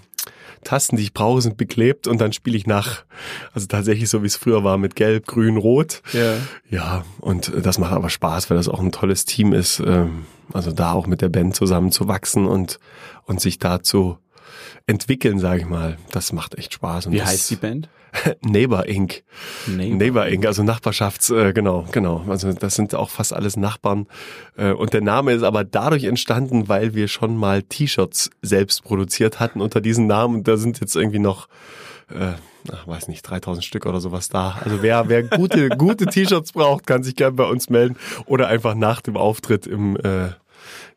Tasten, die ich brauche, sind beklebt und dann spiele ich nach. Also tatsächlich so, wie es früher war, mit Gelb, Grün, Rot. Ja. Ja, und das macht aber Spaß, weil das auch ein tolles Team ist. Ähm, also da auch mit der Band zusammen zu wachsen und, und sich da zu entwickeln, sage ich mal. Das macht echt Spaß. Und wie heißt die Band? Neighbor Inc. Neighbor, Neighbor Inc., also Nachbarschafts, äh, genau, genau. Also das sind auch fast alles Nachbarn. Äh, und der Name ist aber dadurch entstanden, weil wir schon mal T-Shirts selbst produziert hatten unter diesem Namen. Und da sind jetzt irgendwie noch, äh, ach, weiß nicht, 3000 Stück oder sowas da. Also wer, wer gute, gute T-Shirts braucht, kann sich gerne bei uns melden oder einfach nach dem Auftritt im äh,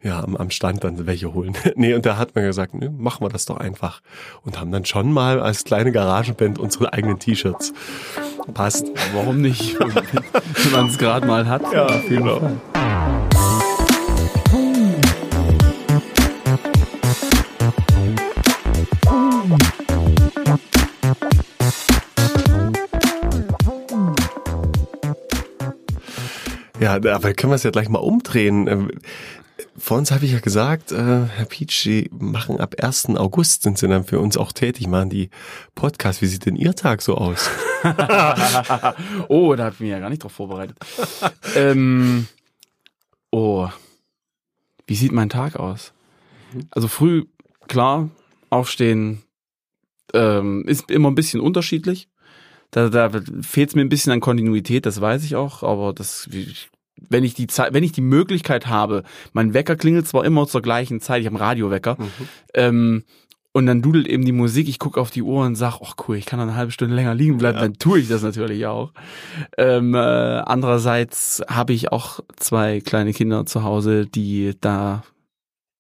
ja, am, am Stand dann welche holen. nee, und da hat man gesagt, nee, machen wir das doch einfach. Und haben dann schon mal als kleine Garagenband unsere eigenen T-Shirts. Passt. Warum nicht? Wenn man es gerade mal hat. Ja, genau. Fall. Ja, aber können wir es ja gleich mal umdrehen. Vor uns habe ich ja gesagt, äh, Herr Pietsch, Sie machen ab 1. August, sind Sie dann für uns auch tätig, machen die Podcast. Wie sieht denn Ihr Tag so aus? oh, da hat mich ja gar nicht drauf vorbereitet. ähm, oh, wie sieht mein Tag aus? Also früh, klar, aufstehen ähm, ist immer ein bisschen unterschiedlich. Da, da fehlt es mir ein bisschen an Kontinuität, das weiß ich auch, aber das wenn ich die Zeit, wenn ich die Möglichkeit habe, mein Wecker klingelt zwar immer zur gleichen Zeit, ich habe einen Radiowecker, mhm. ähm, und dann dudelt eben die Musik, ich gucke auf die Uhr und sag, ach cool, ich kann eine halbe Stunde länger liegen bleiben, ja. dann tue ich das natürlich auch. Ähm, äh, andererseits habe ich auch zwei kleine Kinder zu Hause, die da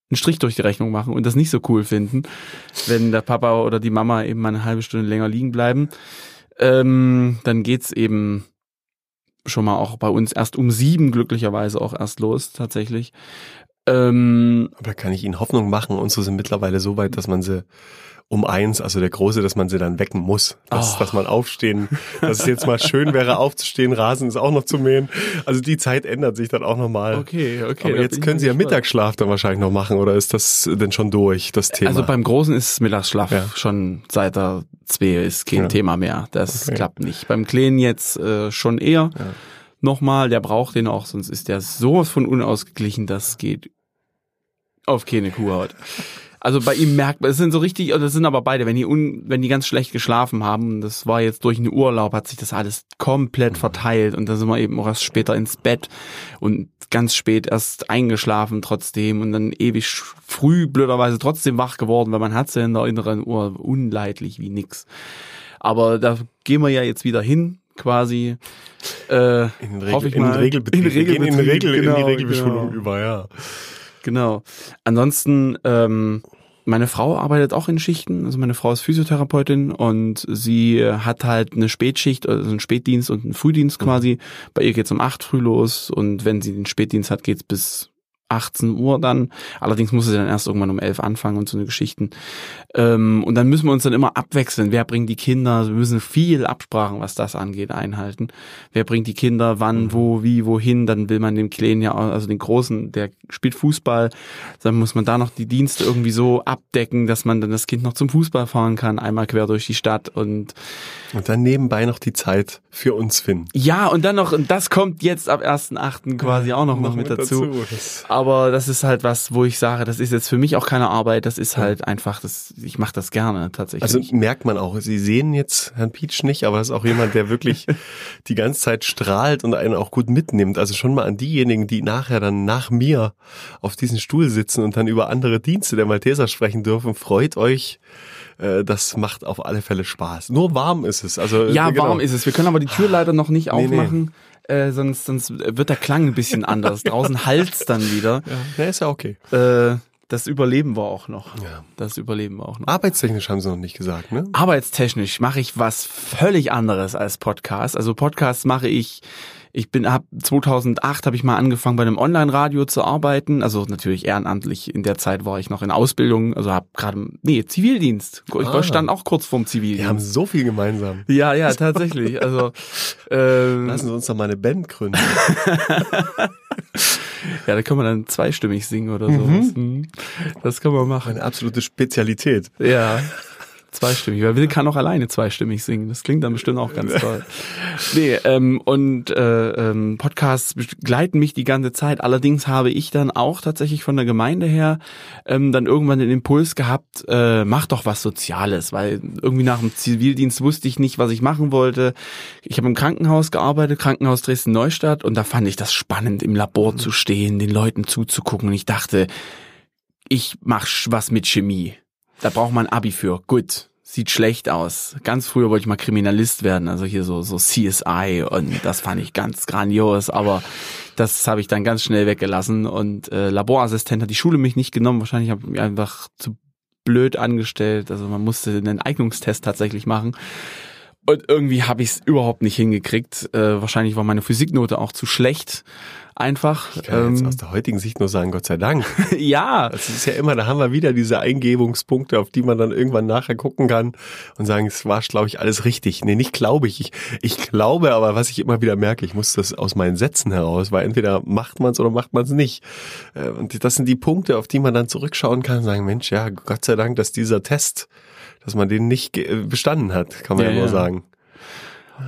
einen Strich durch die Rechnung machen und das nicht so cool finden, wenn der Papa oder die Mama eben mal eine halbe Stunde länger liegen bleiben. Ähm, dann geht's eben schon mal auch bei uns erst um sieben glücklicherweise auch erst los tatsächlich. Ähm, Aber kann ich Ihnen Hoffnung machen? Unsere sind mittlerweile so weit, dass man sie um eins, also der große, dass man sie dann wecken muss, dass, oh. dass man aufstehen, dass es jetzt mal schön wäre aufzustehen, Rasen ist auch noch zu mähen. Also die Zeit ändert sich dann auch nochmal. Okay, okay. Aber jetzt können Sie ja Mittagsschlaf dann wahrscheinlich noch machen oder ist das denn schon durch, das Thema? Also beim Großen ist Mittagsschlaf ja. schon seit er zwei ist kein ja. Thema mehr. Das okay. klappt nicht. Beim Kleinen jetzt äh, schon eher. Ja. Nochmal, der braucht den auch, sonst ist der sowas von unausgeglichen, das geht auf keine Kuhhaut. Also bei ihm merkt man, es sind so richtig, das sind aber beide, wenn die, un, wenn die ganz schlecht geschlafen haben, das war jetzt durch einen Urlaub, hat sich das alles komplett verteilt und da sind wir eben auch erst später ins Bett und ganz spät erst eingeschlafen trotzdem und dann ewig früh blöderweise trotzdem wach geworden, weil man hat sie in der inneren Uhr unleidlich wie nix. Aber da gehen wir ja jetzt wieder hin quasi. Äh, In den Regel, ich in mal. Regelbetrieb. In gehen in, Regelbetrieb, Regel, in die genau, Regelbeschulung genau. über, ja. Genau. Ansonsten, ähm, meine Frau arbeitet auch in Schichten. Also meine Frau ist Physiotherapeutin und sie hat halt eine Spätschicht, also einen Spätdienst und einen Frühdienst quasi. Bei ihr geht's um acht früh los und wenn sie den Spätdienst hat, geht's bis 18 Uhr dann. Allerdings muss sie dann erst irgendwann um 11 anfangen und so eine Geschichten. Ähm, und dann müssen wir uns dann immer abwechseln. Wer bringt die Kinder? Wir müssen viel Absprachen, was das angeht, einhalten. Wer bringt die Kinder wann, wo, wie, wohin? Dann will man dem Kleinen ja, auch- also den Großen, der spielt Fußball. Dann muss man da noch die Dienste irgendwie so abdecken, dass man dann das Kind noch zum Fußball fahren kann, einmal quer durch die Stadt und Und dann nebenbei noch die Zeit für uns finden. ja, und dann noch, und das kommt jetzt ab 1.8. quasi auch noch, noch mit dazu. Das, Aber das ist halt was, wo ich sage, das ist jetzt für mich auch keine Arbeit, das ist halt einfach, das, ich mache das gerne tatsächlich. also merkt man auch, Sie sehen jetzt Herrn Pietsch nicht, aber er ist auch jemand, der wirklich die ganze Zeit strahlt und einen auch gut mitnimmt. Also schon mal an diejenigen, die nachher dann nach mir auf diesem Stuhl sitzen und dann über andere Dienste der Malteser sprechen dürfen, freut euch. Äh, Das macht auf alle Fälle Spaß. Nur warm ist es. Also ja, genau. warm ist es. Wir können aber die Tür leider noch nicht Nee, nee. Äh, sonst, sonst wird der Klang ein bisschen anders. Draußen halt's dann wieder. Ja, ist ja okay. Äh, das überleben wir auch noch. Ja. Das überleben wir auch noch. Arbeitstechnisch haben sie noch nicht gesagt, ne? Arbeitstechnisch mache ich was völlig anderes als Podcast. Also Podcasts mache ich, ich bin ab 2008 habe ich mal angefangen bei einem Online-Radio zu arbeiten. Also natürlich ehrenamtlich. In der Zeit war ich noch in Ausbildung. Also habe gerade nee Zivildienst. Ich Ah. stand auch kurz vorm Wir haben Zivildienst. so viel gemeinsam. Ja, ja, tatsächlich. Also ähm, Lassen Sie uns doch mal eine Band gründen. ja, da kann man dann zweistimmig singen oder sowas. Mhm. Das kann man machen. Eine absolute Spezialität. Ja. Zweistimmig, weil Will kann auch alleine zweistimmig singen. Das klingt dann bestimmt auch ganz toll. Nee, ähm, und äh, ähm, Podcasts begleiten mich die ganze Zeit. Allerdings habe ich dann auch tatsächlich von der Gemeinde her ähm, dann irgendwann den Impuls gehabt, äh, mach doch was Soziales, weil irgendwie nach dem Zivildienst wusste ich nicht, was ich machen wollte. Ich habe im Krankenhaus gearbeitet, Krankenhaus Dresden-Neustadt, und da fand ich das spannend, im Labor zu stehen, den Leuten zuzugucken. Und ich dachte, ich mach was mit Chemie. Da braucht man Abi für. Gut. Sieht schlecht aus. Ganz früher wollte ich mal Kriminalist werden, also hier so, so CSI und das fand ich ganz grandios, aber das habe ich dann ganz schnell weggelassen und äh, Laborassistent hat die Schule mich nicht genommen. Wahrscheinlich habe ich mich einfach zu blöd angestellt. Also man musste einen Eignungstest tatsächlich machen. Und irgendwie habe ich es überhaupt nicht hingekriegt. Äh, wahrscheinlich war meine Physiknote auch zu schlecht. Einfach. Ich kann jetzt Ähm, aus der heutigen Sicht nur sagen, Gott sei Dank. ja, Das ist ja immer, da haben wir wieder diese Eingebungspunkte, auf die man dann irgendwann nachher gucken kann und sagen, es war, glaube ich, alles richtig. Nee, nicht glaube ich. ich. Ich glaube, aber was ich immer wieder merke, ich muss das aus meinen Sätzen heraus, weil entweder macht man es oder macht man es nicht. Äh, Und das sind die Punkte, auf die man dann zurückschauen kann und sagen, Mensch, ja, Gott sei Dank, dass dieser Test, dass man den nicht ge- bestanden hat, kann man Ja, ja, nur sagen.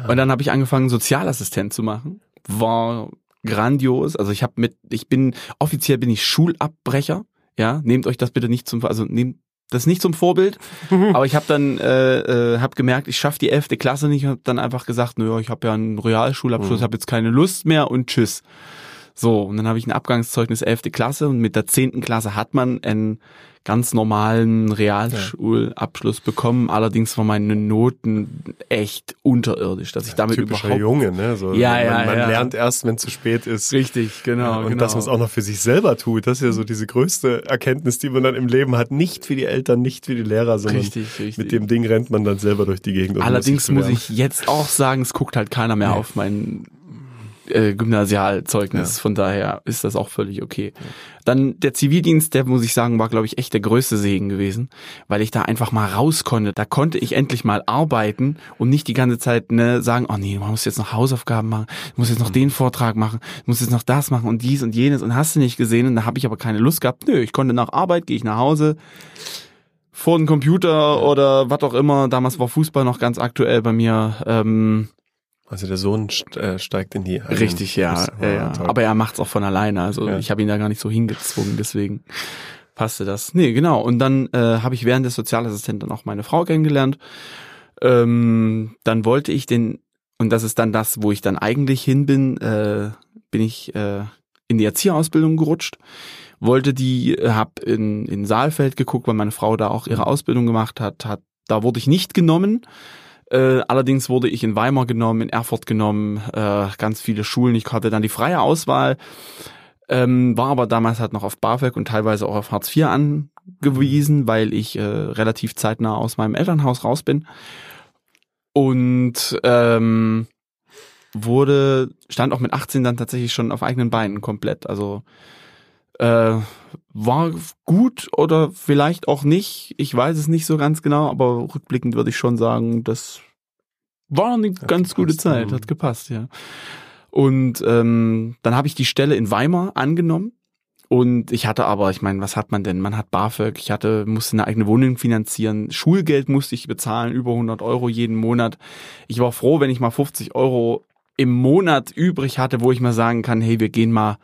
Und dann habe ich angefangen, Sozialassistent zu machen. War grandios. Also ich habe mit, ich bin, offiziell bin ich Schulabbrecher. Ja, nehmt euch das bitte nicht zum, also nehmt das nicht zum Vorbild. Aber ich habe dann, äh, äh, habe gemerkt, ich schaffe die elfte Klasse nicht und habe dann einfach gesagt, naja, ich habe ja einen Realschulabschluss, Mhm. habe jetzt keine Lust mehr und tschüss. So, und dann habe ich ein Abgangszeugnis elfte Klasse und mit der zehnten Klasse hat man einen ganz normalen Realschulabschluss bekommen. Allerdings waren meine Noten echt unterirdisch, dass ich damit Typischer überhaupt Junge, ne? So, Ja, man, ja, man ja. lernt erst, wenn es zu spät ist. Richtig, genau. und genau. dass man es auch noch für sich selber tut, das ist ja so diese größte Erkenntnis, die man dann im Leben hat. Nicht für die Eltern, nicht für die Lehrer, sondern Richtig, richtig. mit dem Ding rennt man dann selber durch die Gegend. Allerdings muss ich jetzt auch sagen, es guckt halt keiner mehr auf mein äh, Gymnasialzeugnis. Ja. Von daher ist das auch völlig okay. Dann der Zivildienst, der muss ich sagen, war glaube ich echt der größte Segen gewesen, weil ich da einfach mal raus konnte. Da konnte ich endlich mal arbeiten und nicht die ganze Zeit ne, sagen, oh nee, man muss jetzt noch Hausaufgaben machen, muss jetzt noch den Vortrag machen, muss jetzt noch das machen und dies und jenes und hast du nicht gesehen und da habe ich aber keine Lust gehabt. Nö, ich konnte nach Arbeit, gehe ich nach Hause, vor den Computer oder was auch immer. Damals war Fußball noch ganz aktuell bei mir. Ähm, Also der Sohn äh, steigt in die eigenen richtig, ja, ja, ja. Aber er macht's auch von alleine. Also Ja. ich habe ihn da gar nicht so hingezwungen, deswegen passte das. Nee, genau. Und dann äh, habe ich während des Sozialassistenten auch meine Frau kennengelernt. Ähm, dann wollte ich den, und das ist dann das, wo ich dann eigentlich hin bin, äh, bin ich äh, in die Erzieherausbildung gerutscht. Wollte die, äh, hab in, in Saalfeld geguckt, weil meine Frau da auch ihre Ausbildung gemacht hat, hat da wurde ich nicht genommen. Äh, allerdings wurde ich in Weimar genommen, in Erfurt genommen, äh, ganz viele Schulen. Ich hatte dann die freie Auswahl, ähm, war aber damals halt noch auf BAföG und teilweise auch auf Hartz IV angewiesen, weil ich äh, relativ zeitnah aus meinem Elternhaus raus bin. Und ähm, wurde, stand auch mit 18 dann tatsächlich schon auf eigenen Beinen komplett. Also äh, war gut oder vielleicht auch nicht. Ich weiß es nicht so ganz genau, aber rückblickend würde ich schon sagen, das war eine hat ganz gepasst, gute Zeit, hat gepasst, ja. Und ähm, dann habe ich die Stelle in Weimar angenommen. Und ich hatte aber, ich meine, was hat man denn? Man hat BAföG, ich hatte, musste eine eigene Wohnung finanzieren, Schulgeld musste ich bezahlen, über 100 Euro jeden Monat. Ich war froh, wenn ich mal 50 Euro im Monat übrig hatte, wo ich mal sagen kann, hey, wir gehen mal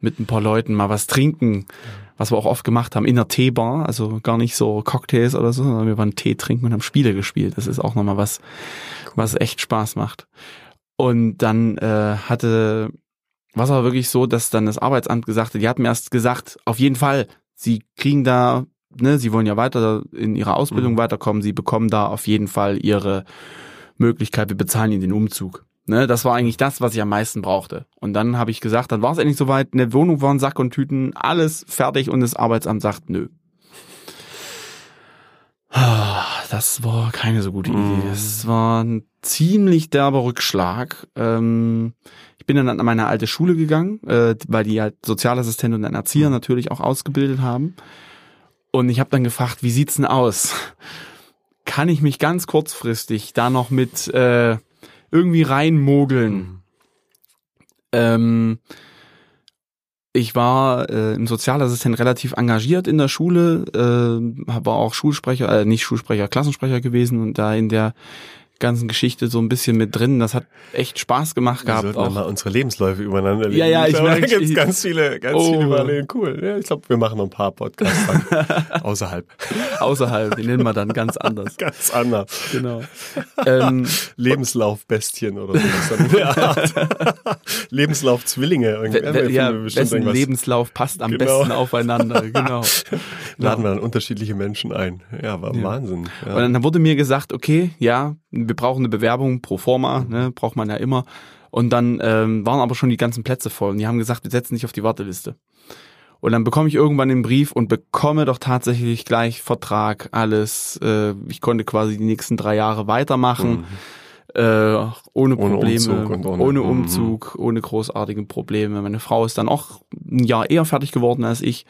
mit ein paar Leuten mal was trinken, was wir auch oft gemacht haben in der Teebar, also gar nicht so Cocktails oder so, sondern wir waren Tee trinken und haben Spiele gespielt. Das ist auch nochmal was, was echt Spaß macht. Und dann äh, hatte, was aber wirklich so, dass dann das Arbeitsamt gesagt hat, die hatten mir erst gesagt, auf jeden Fall, sie kriegen da, ne, sie wollen ja weiter in ihrer Ausbildung mhm. weiterkommen, sie bekommen da auf jeden Fall ihre Möglichkeit, wir bezahlen ihnen den Umzug. Ne, das war eigentlich das, was ich am meisten brauchte. Und dann habe ich gesagt, dann war es endlich soweit, eine Wohnung war ein Sack und Tüten, alles fertig und das Arbeitsamt sagt, nö. Das war keine so gute Idee. Mhm. Das war ein ziemlich derber Rückschlag. Ähm, ich bin dann an meine alte Schule gegangen, äh, weil die halt Sozialassistent und ein Erzieher mhm. natürlich auch ausgebildet haben. Und ich habe dann gefragt, wie sieht's denn aus? Kann ich mich ganz kurzfristig da noch mit äh, irgendwie reinmogeln. Mhm. Ähm, ich war äh, im Sozialassistent relativ engagiert in der Schule, äh, war auch Schulsprecher, äh, nicht Schulsprecher, Klassensprecher gewesen und da in der ganzen Geschichte so ein bisschen mit drin. Das hat echt Spaß gemacht gehabt. Wir sollten auch mal unsere Lebensläufe übereinander legen. Ja, ja, ich, ich merke, da gibt's ganz viele, ganz oh. viele Parallelen. Cool. Ja, ich glaube, wir machen noch ein paar Podcasts außerhalb. außerhalb, die nennen wir dann ganz anders. ganz anders. Genau. Ähm, Lebenslaufbestien oder so. Lebenslaufzwillinge. Ja, wessen Lebenslauf passt am genau. besten aufeinander. Genau. Laden wir dann unterschiedliche Menschen ein. Ja, war ja. Wahnsinn. Ja. Und dann wurde mir gesagt, okay, ja, wir brauchen eine Bewerbung pro forma, ne, braucht man ja immer. Und dann ähm, waren aber schon die ganzen Plätze voll. Und die haben gesagt, wir setzen dich auf die Warteliste. Und dann bekomme ich irgendwann den Brief und bekomme doch tatsächlich gleich Vertrag, alles. Äh, ich konnte quasi die nächsten drei Jahre weitermachen. Mhm. Äh, ohne Probleme, ohne Umzug, ohne, ohne, mhm. Umzug, ohne großartige Probleme. Meine Frau ist dann auch ein Jahr eher fertig geworden als ich.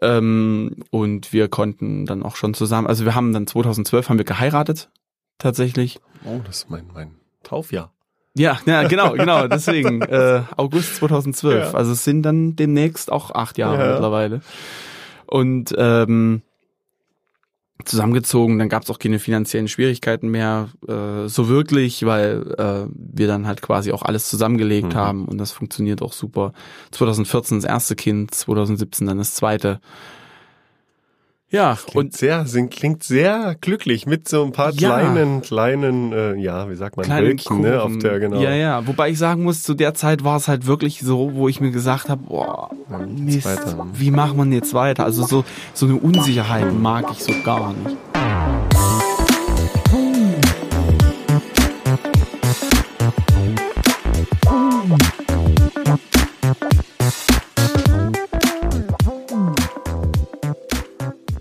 Ähm, und wir konnten dann auch schon zusammen, also wir haben dann 2012 haben wir geheiratet tatsächlich. Oh, das ist mein, mein Taufjahr. Ja, ja, genau, genau. Deswegen äh, August 2012. Ja. Also es sind dann demnächst auch acht Jahre ja. mittlerweile. Und ähm, zusammengezogen, dann gab es auch keine finanziellen Schwierigkeiten mehr äh, so wirklich, weil äh, wir dann halt quasi auch alles zusammengelegt mhm. haben und das funktioniert auch super. 2014 das erste Kind, 2017 dann das zweite. Ja, klingt und sehr, sind, klingt sehr glücklich mit so ein paar ja, kleinen, kleinen, äh, ja, wie sagt man, Wölkchen, ne, auf der, genau. Ja, ja, wobei ich sagen muss, zu der Zeit war es halt wirklich so, wo ich mir gesagt habe, boah, Mist, wie macht man jetzt weiter? Also so, so eine Unsicherheit mag ich so gar nicht.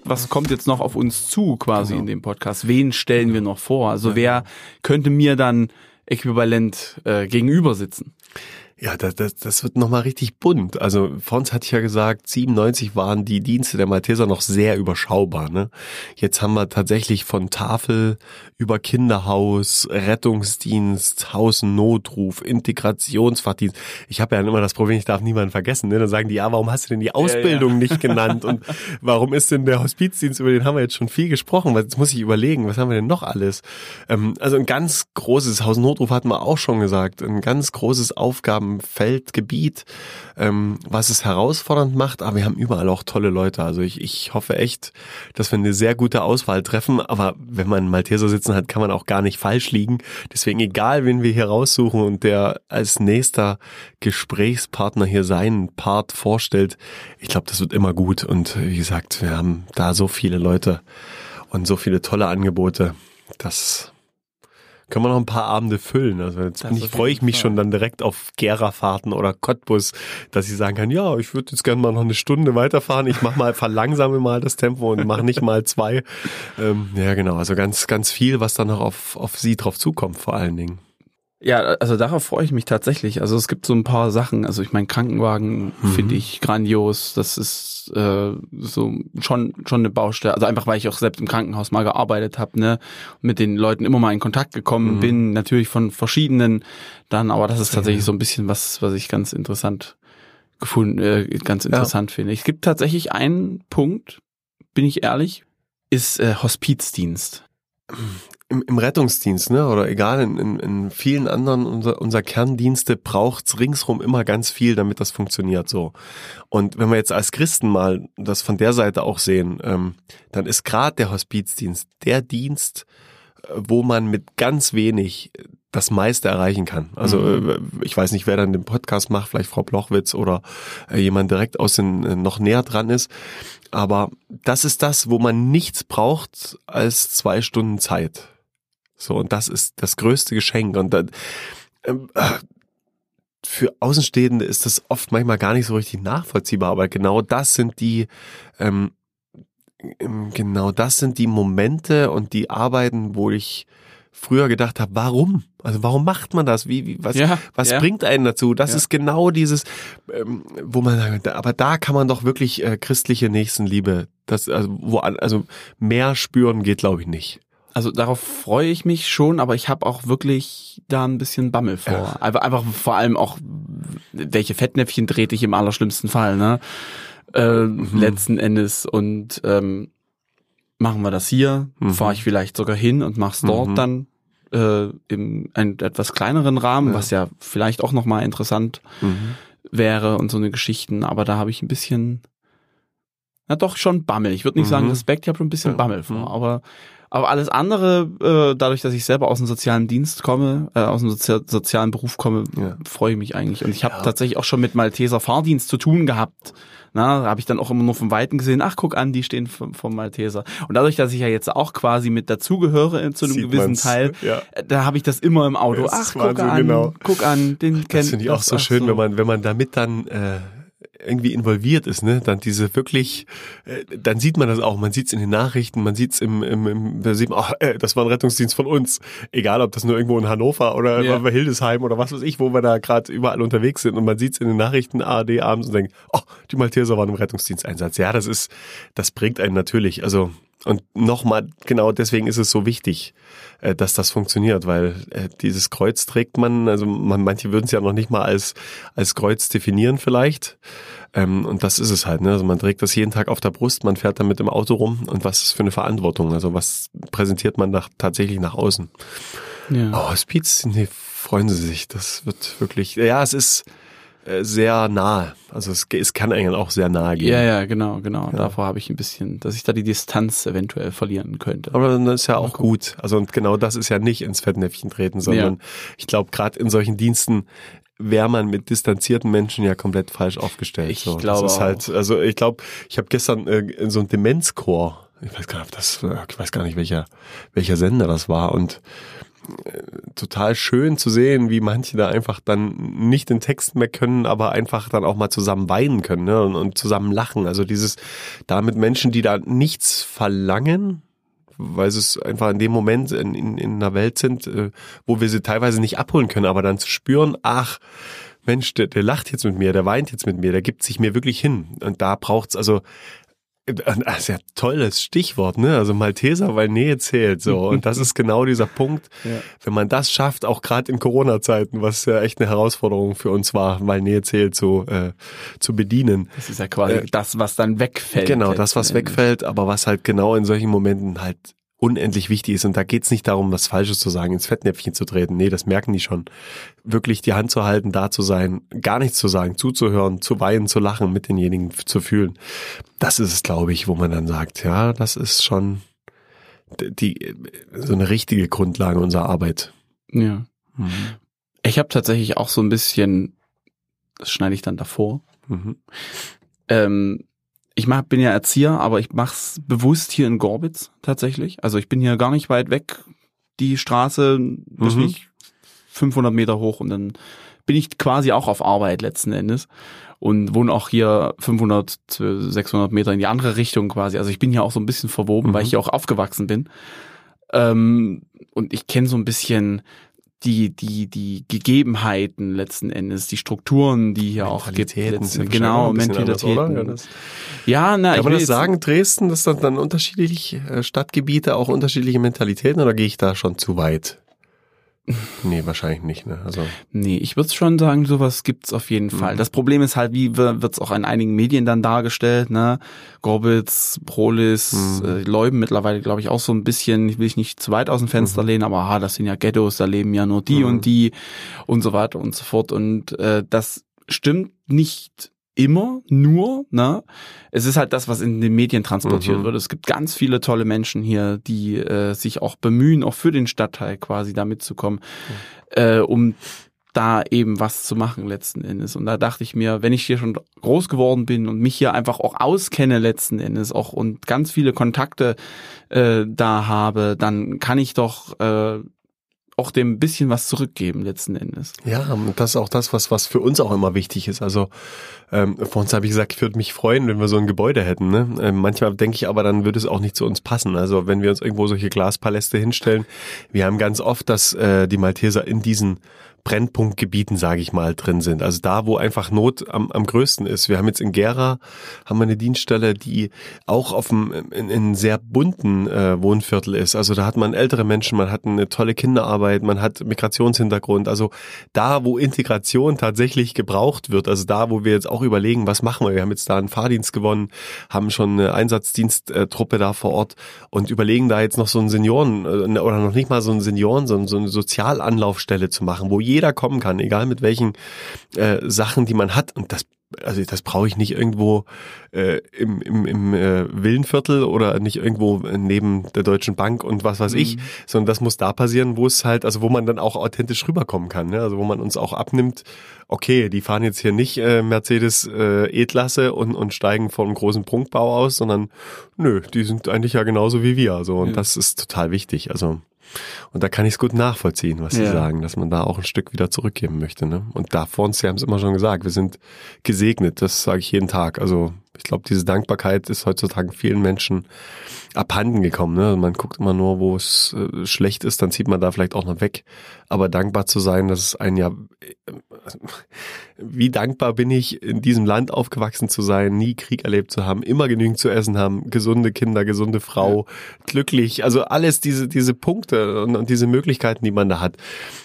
Was kommt jetzt noch auf uns zu quasi genau. in dem Podcast? Wen stellen wir noch vor? Also wer könnte mir dann äquivalent äh, gegenüber sitzen? Ja, das, das, das wird nochmal richtig bunt. Also Fons hatte ich ja gesagt, 97 waren die Dienste der Malteser noch sehr überschaubar. Ne? Jetzt haben wir tatsächlich von Tafel über Kinderhaus, Rettungsdienst, Hausnotruf, Integrationsfachdienst. Ich habe ja immer das Problem, ich darf niemanden vergessen. Ne? Dann sagen die, ja, warum hast du denn die Ausbildung ja, ja. nicht genannt? Und warum ist denn der Hospizdienst, über den haben wir jetzt schon viel gesprochen, jetzt muss ich überlegen, was haben wir denn noch alles? Ähm, also ein ganz großes Hausnotruf hatten wir auch schon gesagt, ein ganz großes Aufgaben Feldgebiet, ähm, was es herausfordernd macht, aber wir haben überall auch tolle Leute. Also ich, ich hoffe echt, dass wir eine sehr gute Auswahl treffen, aber wenn man Malteser sitzen hat, kann man auch gar nicht falsch liegen. Deswegen egal, wen wir hier raussuchen und der als nächster Gesprächspartner hier seinen Part vorstellt, ich glaube, das wird immer gut und wie gesagt, wir haben da so viele Leute und so viele tolle Angebote, dass können wir noch ein paar Abende füllen. Also jetzt bin ich, freue ich mich Fall. schon dann direkt auf Gera-Fahrten oder Cottbus, dass ich sagen kann, ja, ich würde jetzt gerne mal noch eine Stunde weiterfahren. Ich mache mal, verlangsame mal das Tempo und mache nicht mal zwei. Ähm, ja, genau. Also ganz, ganz viel, was dann noch auf, auf sie drauf zukommt, vor allen Dingen. Ja, also darauf freue ich mich tatsächlich. Also es gibt so ein paar Sachen. Also ich meine, Krankenwagen Mhm. finde ich grandios. Das ist äh, so schon schon eine Baustelle. Also einfach, weil ich auch selbst im Krankenhaus mal gearbeitet habe, ne, mit den Leuten immer mal in Kontakt gekommen Mhm. bin. Natürlich von verschiedenen. Dann, aber das ist tatsächlich so ein bisschen was, was ich ganz interessant gefunden, äh, ganz interessant finde. Es gibt tatsächlich einen Punkt, bin ich ehrlich, ist äh, Hospizdienst. Im, Im Rettungsdienst, ne, oder egal, in, in, in vielen anderen unser, unser Kerndienste braucht's ringsrum immer ganz viel, damit das funktioniert so. Und wenn wir jetzt als Christen mal das von der Seite auch sehen, ähm, dann ist gerade der Hospizdienst der Dienst, äh, wo man mit ganz wenig das meiste erreichen kann. Also Mhm. äh, ich weiß nicht, wer dann den Podcast macht, vielleicht Frau Blochwitz oder äh, jemand direkt aus den äh, noch näher dran ist. Aber das ist das, wo man nichts braucht als zwei Stunden Zeit. So, und das ist das größte Geschenk. Und dann, ähm, äh, für Außenstehende ist das oft manchmal gar nicht so richtig nachvollziehbar, aber genau das sind die, ähm, ähm, genau das sind die Momente und die Arbeiten, wo ich früher gedacht habe, warum? Also warum macht man das? Wie, wie was, Ja, was ja. bringt einen dazu? Das Ja. ist genau dieses, ähm, wo man sagt, aber da kann man doch wirklich äh, christliche Nächstenliebe, das also wo an, also mehr spüren geht, glaube ich nicht. Also darauf freue ich mich schon, aber ich habe auch wirklich da ein bisschen Bammel vor. Ja. Einfach, einfach vor allem auch, welche Fettnäpfchen trete ich im allerschlimmsten Fall, ne? Äh, Mhm. Letzten Endes. Und ähm, machen wir das hier, Mhm. fahre ich vielleicht sogar hin und mach's dort Mhm. dann äh, im einen etwas kleineren Rahmen, Ja. was ja vielleicht auch nochmal interessant Mhm. wäre und so eine Geschichten, aber da habe ich ein bisschen, na doch schon Bammel. Ich würde nicht Mhm. sagen Respekt, ich habe schon ein bisschen Ja. Bammel vor, Mhm. aber aber alles andere, äh, dadurch, dass ich selber aus dem sozialen Dienst komme, äh, aus dem Sozi sozialen Beruf komme, Ja. freue ich mich eigentlich. Und ich habe Ja. tatsächlich auch schon mit Malteser Fahrdienst zu tun gehabt. Na, da habe ich dann auch immer nur vom Weiten gesehen, ach guck an, die stehen vom, vom Malteser. Und dadurch, dass ich ja jetzt auch quasi mit dazugehöre äh, zu einem Sieht gewissen man's. Teil, Ja. äh, da habe ich das immer im Auto. Ach, guck an, genau. guck an, den kennt Das finde ich auch so ach schön, wenn man, wenn man damit dann äh, irgendwie involviert ist, ne? Dann diese wirklich, äh, dann sieht man das auch. Man sieht es in den Nachrichten, man sieht es im, im, im da sieht man, ach, äh, das war ein Rettungsdienst von uns. Egal, ob das nur irgendwo in Hannover oder Ja. bei Hildesheim oder was weiß ich, wo wir da gerade überall unterwegs sind und man sieht es in den Nachrichten ARD abends und denkt, oh, die Malteser waren im Rettungsdiensteinsatz. Ja, das ist, das bringt einen natürlich. Also und nochmal, genau deswegen ist es so wichtig, äh, dass das funktioniert, weil äh, dieses Kreuz trägt man, also man, manche würden es ja noch nicht mal als, als Kreuz definieren vielleicht. Ähm, und das ist es halt, ne? Also man trägt das jeden Tag auf der Brust, man fährt damit im Auto rum und was ist für eine Verantwortung? Also was präsentiert man nach, tatsächlich nach außen? Ja. Oh, Hospiz, nee, freuen Sie sich. Das wird wirklich, ja, es ist sehr nahe. Also es, es kann eigentlich auch sehr nahe gehen. Ja, ja, genau, genau. Davor habe ich ein bisschen, dass ich da die Distanz eventuell verlieren könnte. Aber das ist ja auch gut. Also und genau das ist ja nicht ins Fettnäpfchen treten, sondern ich glaube, gerade in solchen Diensten wäre man mit distanzierten Menschen ja komplett falsch aufgestellt. Ich so. glaube das ist halt, also ich glaube, ich habe gestern äh, so einem Demenzchor, ich weiß gar nicht, ob das, äh, ich weiß gar nicht, welcher, welcher Sender das war und äh, total schön zu sehen, wie manche da einfach dann nicht den Text mehr können, aber einfach dann auch mal zusammen weinen können ne? und, und zusammen lachen. Also dieses da mit Menschen, die da nichts verlangen, weil sie es einfach in dem Moment in, in, in einer Welt sind, äh, wo wir sie teilweise nicht abholen können, aber dann zu spüren, ach, Mensch, der, der lacht jetzt mit mir, der weint jetzt mit mir, der gibt sich mir wirklich hin. Und da braucht's also ein ein sehr tolles Stichwort, ne? Also Malteser, weil Nähe zählt so. Und das ist genau dieser Punkt. Ja. Wenn man das schafft, auch gerade in Corona-Zeiten, was ja echt eine Herausforderung für uns war, weil Nähe zählt zu, äh, zu bedienen. Das ist ja quasi Äh, das, was dann wegfällt. Genau, das, was wegfällt, aber was halt genau in solchen Momenten halt unendlich wichtig ist. Und da geht's nicht darum, was Falsches zu sagen, ins Fettnäpfchen zu treten. Nee, das merken die schon. Wirklich die Hand zu halten, da zu sein, gar nichts zu sagen, zuzuhören, zu weinen, zu lachen, mit denjenigen zu fühlen. Das ist es, glaube ich, wo man dann sagt, ja, das ist schon die, so eine richtige Grundlage unserer Arbeit. Ja. Ich habe tatsächlich auch so ein bisschen, das schneide ich dann davor. Mhm. Ähm, ich mach, bin ja Erzieher, aber ich mach's bewusst hier in Gorbitz tatsächlich. Also ich bin hier gar nicht weit weg die Straße, das Mhm. nicht 500 Meter hoch und dann bin ich quasi auch auf Arbeit letzten Endes und wohne auch hier 500, 600 Meter in die andere Richtung quasi. Also ich bin hier auch so ein bisschen verwoben, Mhm. weil ich hier auch aufgewachsen bin. Ähm, und ich kenne so ein bisschen die, die, die Gegebenheiten letzten Endes, die Strukturen, die hier auch gibt. Letzten- sind genau, anders, Mentalitäten. oder? Ja, na, Kann ich man das sagen, Dresden, dass das dann unterschiedliche äh, Stadtgebiete auch unterschiedliche Mentalitäten oder gehe ich da schon zu weit? Nee, wahrscheinlich nicht, ne? Also, Nee, ich würde schon sagen, sowas gibt's auf jeden Fall. Mhm. Das Problem ist halt, wie wird's auch in einigen Medien dann dargestellt, ne? Gorbitz, Prolis, Mhm. äh, Leuben mittlerweile, glaube ich, auch so ein bisschen, ich will ich nicht zu weit aus dem Fenster lehnen, aber ah, das sind ja Ghettos, da leben ja nur die Mhm. und die und so weiter und so fort. Und äh, das stimmt nicht immer nur, ne? Es ist halt das, was in den Medien transportiert Mhm. wird. Es gibt ganz viele tolle Menschen hier, die äh, sich auch bemühen, auch für den Stadtteil quasi da mitzukommen, äh, um da eben was zu machen letzten Endes. Und da dachte ich mir, wenn ich hier schon groß geworden bin und mich hier einfach auch auskenne letzten Endes auch und ganz viele Kontakte äh, da habe, dann kann ich doch äh, auch dem bisschen was zurückgeben letzten Endes. ja, und das ist auch das, was, was für uns auch immer wichtig ist. Also, ähm, vor uns habe ich gesagt, ich würde mich freuen, wenn wir so ein Gebäude hätten. Ne? Ähm, manchmal denke ich aber, dann würde es auch nicht zu uns passen. Also, wenn wir uns irgendwo solche Glaspaläste hinstellen, wir haben ganz oft, dass äh, die Malteser in diesen Brennpunktgebieten, sage ich mal, drin sind. Also da, wo einfach Not am, am größten ist. Wir haben jetzt in Gera haben wir eine Dienststelle, die auch auf einem in, in sehr bunten äh, Wohnviertel ist. Also da hat man ältere Menschen, man hat eine tolle Kinderarbeit, man hat Migrationshintergrund. Also da, wo Integration tatsächlich gebraucht wird, also da, wo wir jetzt auch überlegen, was machen wir. Wir haben jetzt da einen Fahrdienst gewonnen, haben schon eine Einsatzdiensttruppe da vor Ort und überlegen da jetzt noch so einen Senioren äh, oder noch nicht mal so einen Senioren, sondern so eine Sozialanlaufstelle zu machen, wo jeder kommen kann, egal mit welchen äh, Sachen, die man hat. Und das also das brauche ich nicht irgendwo äh, im, im, im äh, Villenviertel oder nicht irgendwo neben der Deutschen Bank und was weiß ich, sondern das muss da passieren, wo es halt, also wo man dann auch authentisch rüberkommen kann, ne? also wo man uns auch abnimmt, okay, die fahren jetzt hier nicht äh, Mercedes äh, E-Klasse und, und steigen vor einem großen Prunkbau aus, sondern nö, die sind eigentlich ja genauso wie wir, so und Ja. das ist total wichtig, also und da kann ich es gut nachvollziehen, was Sie Ja. sagen, dass man da auch ein Stück wieder zurückgeben möchte. Ne? Und da vor uns, Sie haben es immer schon gesagt, wir sind gesegnet, das sage ich jeden Tag. Also ich glaube, diese Dankbarkeit ist heutzutage vielen Menschen abhanden gekommen. Ne? Man guckt immer nur, wo es äh, schlecht ist, dann zieht man da vielleicht auch noch weg. Aber dankbar zu sein, dass es ein ja, wie dankbar bin ich, in diesem Land aufgewachsen zu sein, nie Krieg erlebt zu haben, immer genügend zu essen haben, gesunde Kinder, gesunde Frau, glücklich, also alles diese, diese Punkte und, und diese Möglichkeiten, die man da hat.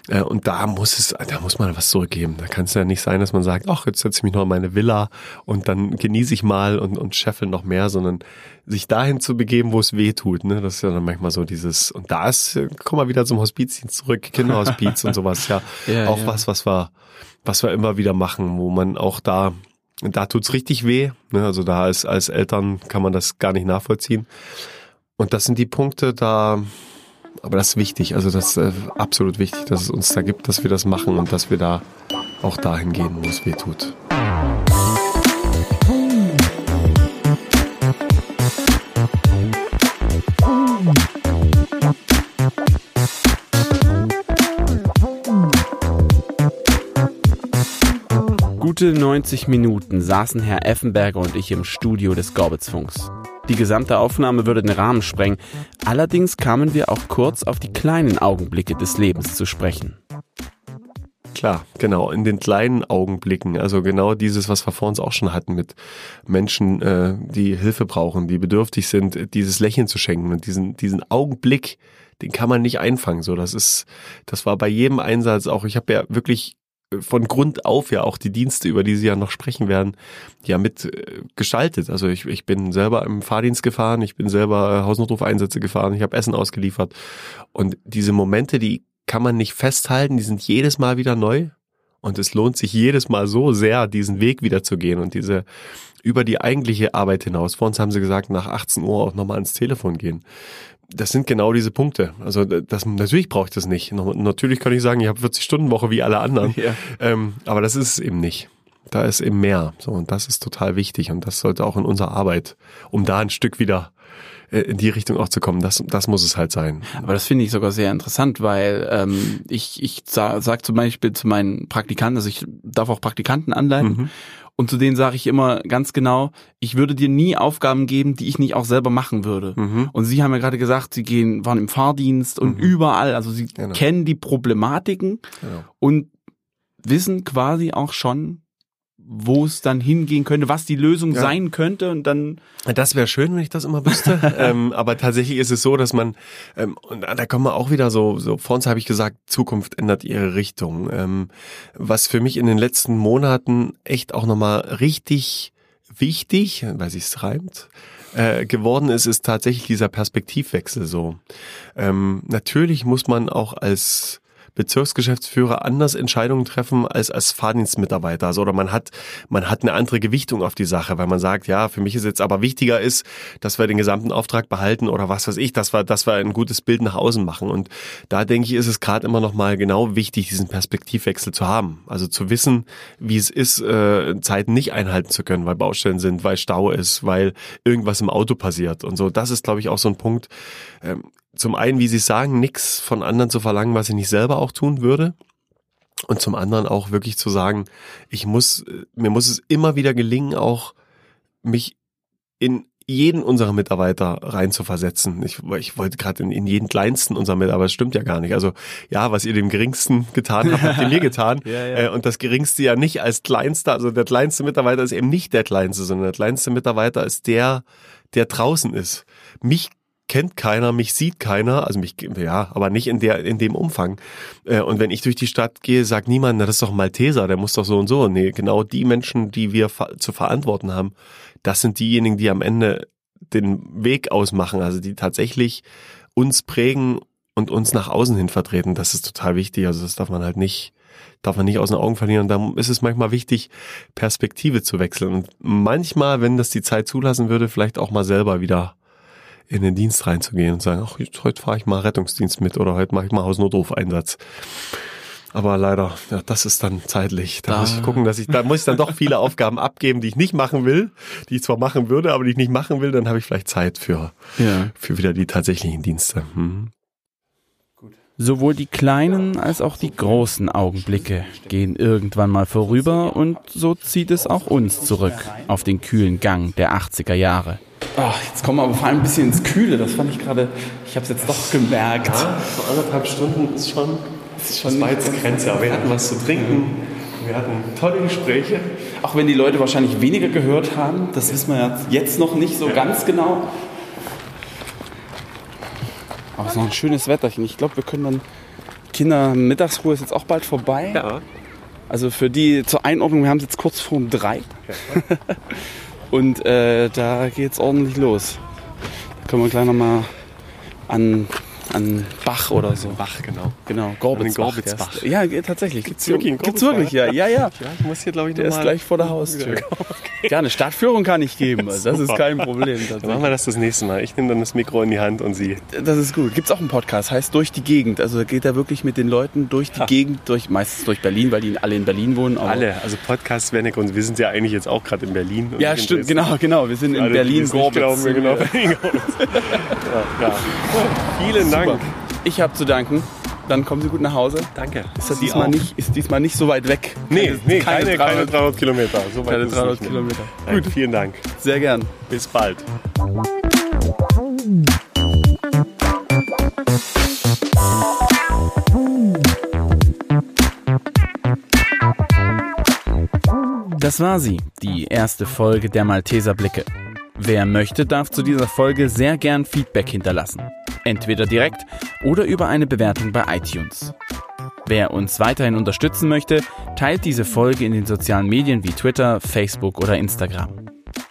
Äh, Und da muss es, da muss man was zurückgeben. Da kann es ja nicht sein, dass man sagt, ach, jetzt setze ich mich noch in meine Villa und dann genieße ich mal und, und scheffel noch mehr, sondern sich dahin zu begeben, wo es weh tut. Ne? Das ist ja dann manchmal so dieses, und da ist, äh, komm mal wieder zum Hospizdienst zurück, Kinderhospiz und sowas, ja, Ja, auch ja. was, was wir, was wir immer wieder machen, wo man auch da, da tut's richtig weh. Ne? Also da als, als Eltern kann man das gar nicht nachvollziehen. Und das sind die Punkte, da, aber das ist wichtig, also das ist äh, absolut wichtig, dass es uns da gibt, dass wir das machen und dass wir da auch dahin gehen, wo es weh tut. Gute 90 Minuten saßen Herr Effenberger und ich im Studio des Gorbitzfunks. Die gesamte Aufnahme würde den Rahmen sprengen. Allerdings kamen wir auch kurz auf die kleinen Augenblicke des Lebens zu sprechen. Klar, genau, in den kleinen Augenblicken, also genau dieses, was wir vor uns auch schon hatten mit Menschen, äh, die Hilfe brauchen, die bedürftig sind, dieses Lächeln zu schenken und diesen, diesen Augenblick, den kann man nicht einfangen. So, das ist, das war bei jedem Einsatz auch, ich habe ja wirklich von Grund auf ja auch die Dienste, über die Sie ja noch sprechen werden, ja mit äh, gestaltet. Also ich, ich bin selber im Fahrdienst gefahren, ich bin selber äh, Hausnotrufeinsätze gefahren, ich habe Essen ausgeliefert. Und diese Momente, die kann man nicht festhalten, die sind jedes Mal wieder neu. Und es lohnt sich jedes Mal so sehr, diesen Weg wieder zu gehen und diese über die eigentliche Arbeit hinaus. Vor uns haben sie gesagt, nach 18 Uhr auch nochmal ans Telefon gehen. Das sind genau diese Punkte. Also das, natürlich brauche ich das nicht. Natürlich kann ich sagen, ich habe 40-Stunden-Woche wie alle anderen. Ja. Ähm, aber das ist es eben nicht. Da ist eben mehr. So, und das ist total wichtig. Und das sollte auch in unserer Arbeit, um da ein Stück wieder in die Richtung auch zu kommen. Das, das muss es halt sein. Aber das finde ich sogar sehr interessant, weil ähm, ich, ich sage sag zum Beispiel zu meinen Praktikanten, also ich darf auch Praktikanten anleiten. Mhm. Und zu denen sage ich immer ganz genau, ich würde dir nie Aufgaben geben, die ich nicht auch selber machen würde. Mhm. Und Sie haben ja gerade gesagt, Sie gehen, waren im Fahrdienst und mhm. überall, also Sie genau. kennen die Problematiken genau. und wissen quasi auch schon, wo es dann hingehen könnte, was die Lösung ja. sein könnte und dann. Das wäre schön, wenn ich das immer wüsste. ähm, aber tatsächlich ist es so, dass man, ähm, und da kommen wir auch wieder so, so vor uns habe ich gesagt, Zukunft ändert ihre Richtung. Ähm, was für mich in den letzten Monaten echt auch nochmal richtig wichtig, weil sich's reimt, äh, geworden ist, ist tatsächlich dieser Perspektivwechsel so. Ähm, natürlich muss man auch als Bezirksgeschäftsführer anders Entscheidungen treffen als als Fahrdienstmitarbeiter. Also, oder man hat, man hat eine andere Gewichtung auf die Sache, weil man sagt, ja, für mich ist jetzt aber wichtiger ist, dass wir den gesamten Auftrag behalten oder was weiß ich, dass wir, dass wir ein gutes Bild nach außen machen. Und da denke ich, ist es gerade immer noch mal genau wichtig, diesen Perspektivwechsel zu haben. Also zu wissen, wie es ist, äh, Zeiten nicht einhalten zu können, weil Baustellen sind, weil Stau ist, weil irgendwas im Auto passiert und so. Das ist, glaube ich, auch so ein Punkt. Ähm, zum einen, wie Sie sagen, nichts von anderen zu verlangen, was ich nicht selber auch tun würde. Und zum anderen auch wirklich zu sagen, ich muss, mir muss es immer wieder gelingen, auch mich in jeden unserer Mitarbeiter rein zu versetzen. Ich, ich wollte gerade in, in jeden kleinsten unserer Mitarbeiter, das stimmt ja gar nicht. Also ja, was ihr dem geringsten getan habt, habt ihr mir getan. ja, ja. Äh, und das geringste ja nicht als kleinster. Also der kleinste Mitarbeiter ist eben nicht der kleinste, sondern der kleinste Mitarbeiter ist der, der draußen ist. Mich kennt keiner, mich sieht keiner, also mich, ja, aber nicht in der, in dem Umfang. Äh, und wenn ich durch die Stadt gehe, sagt niemand, na, das ist doch Malteser, der muss doch so und so. Nee, genau die Menschen, die wir zu verantworten haben, das sind diejenigen, die am Ende den Weg ausmachen, also die tatsächlich uns prägen und uns nach außen hin vertreten. Das ist total wichtig. Also das darf man halt nicht, darf man nicht aus den Augen verlieren. Und da ist es manchmal wichtig, Perspektive zu wechseln. Und manchmal, wenn das die Zeit zulassen würde, vielleicht auch mal selber wieder in den Dienst reinzugehen und sagen, ach, heute fahre ich mal Rettungsdienst mit oder heute mache ich mal Hausnotrufeinsatz. Aber leider, ja, das ist dann zeitlich. Da, da muss ich gucken, dass ich, da muss ich dann doch viele Aufgaben abgeben, die ich nicht machen will, die ich zwar machen würde, aber die ich nicht machen will, dann habe ich vielleicht Zeit für, ja. für wieder die tatsächlichen Dienste. Hm. Sowohl die kleinen als auch die großen Augenblicke gehen irgendwann mal vorüber und so zieht es auch uns zurück auf den kühlen Gang der 80er Jahre. Ach, jetzt kommen wir aber vor allem ein bisschen ins Kühle. Das fand ich gerade, ich habe es jetzt doch gemerkt. Ja, so anderthalb Stunden ist schon, ist schon das war jetzt Grenze. Aber wir hatten was zu trinken. Wir hatten tolle Gespräche. Auch wenn die Leute wahrscheinlich weniger gehört haben, das wissen wir jetzt noch nicht so ja. ganz genau. Aber es ist noch ein schönes Wetterchen. Ich glaube, wir können dann. Kinder, Mittagsruhe ist jetzt auch bald vorbei. Ja. Also für die zur Einordnung, wir haben es jetzt kurz vor um drei. Ja. Und äh, da geht's ordentlich los. Da können wir gleich nochmal an an Bach oder so. Bach, genau. Genau, Gorbitzbach. Gorbitzbach. Ja, tatsächlich. Gibt's wirklich einen Gibt's wirklich, ja. Ja, ja. ja ich muss hier, glaube ich, Der ist gleich vor der Haustür. Okay. Ja, eine Stadtführung kann ich geben. Also das ist kein Problem. Dann machen wir das das nächste Mal. Ich nehme dann das Mikro in die Hand und Sie. Das ist gut. Gibt's auch einen Podcast, heißt Durch die Gegend. Also geht er wirklich mit den Leuten durch die ha. Gegend, durch meistens durch Berlin, weil die alle in Berlin wohnen. alle. Also Podcast Wenneck und wir sind ja eigentlich jetzt auch gerade in Berlin. Ja, stimmt. Genau, genau. Wir sind in Berlin, Gorbitz. Genau. ja, ja. Vielen Dank. Super. Ich habe zu danken. Dann kommen Sie gut nach Hause. Danke. Ist das diesmal nicht, ist diesmal nicht so weit weg? Nee, keine, nee, keine, keine 300, 300 Kilometer. So weit keine 300 Kilometer. Nein, gut. Vielen Dank. Sehr gern. Bis bald. Das war sie, die erste Folge der Malteser Blicke. Wer möchte, darf zu dieser Folge sehr gern Feedback hinterlassen. Entweder direkt oder über eine Bewertung bei iTunes. Wer uns weiterhin unterstützen möchte, teilt diese Folge in den sozialen Medien wie Twitter, Facebook oder Instagram.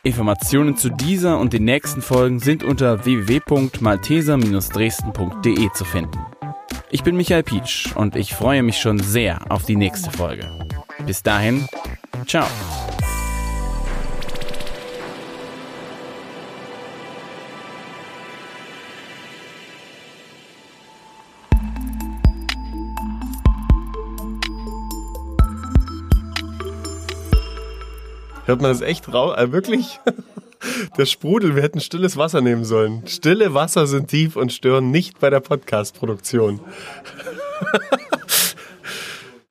Informationen zu dieser und den nächsten Folgen sind unter www.malteser-dresden.de zu finden. Ich bin Michael Pietsch und ich freue mich schon sehr auf die nächste Folge. Bis dahin, ciao. Hört man das echt raus? Äh, wirklich? Der Sprudel, wir hätten stilles Wasser nehmen sollen. Stille Wasser sind tief und stören nicht bei der Podcast-Produktion.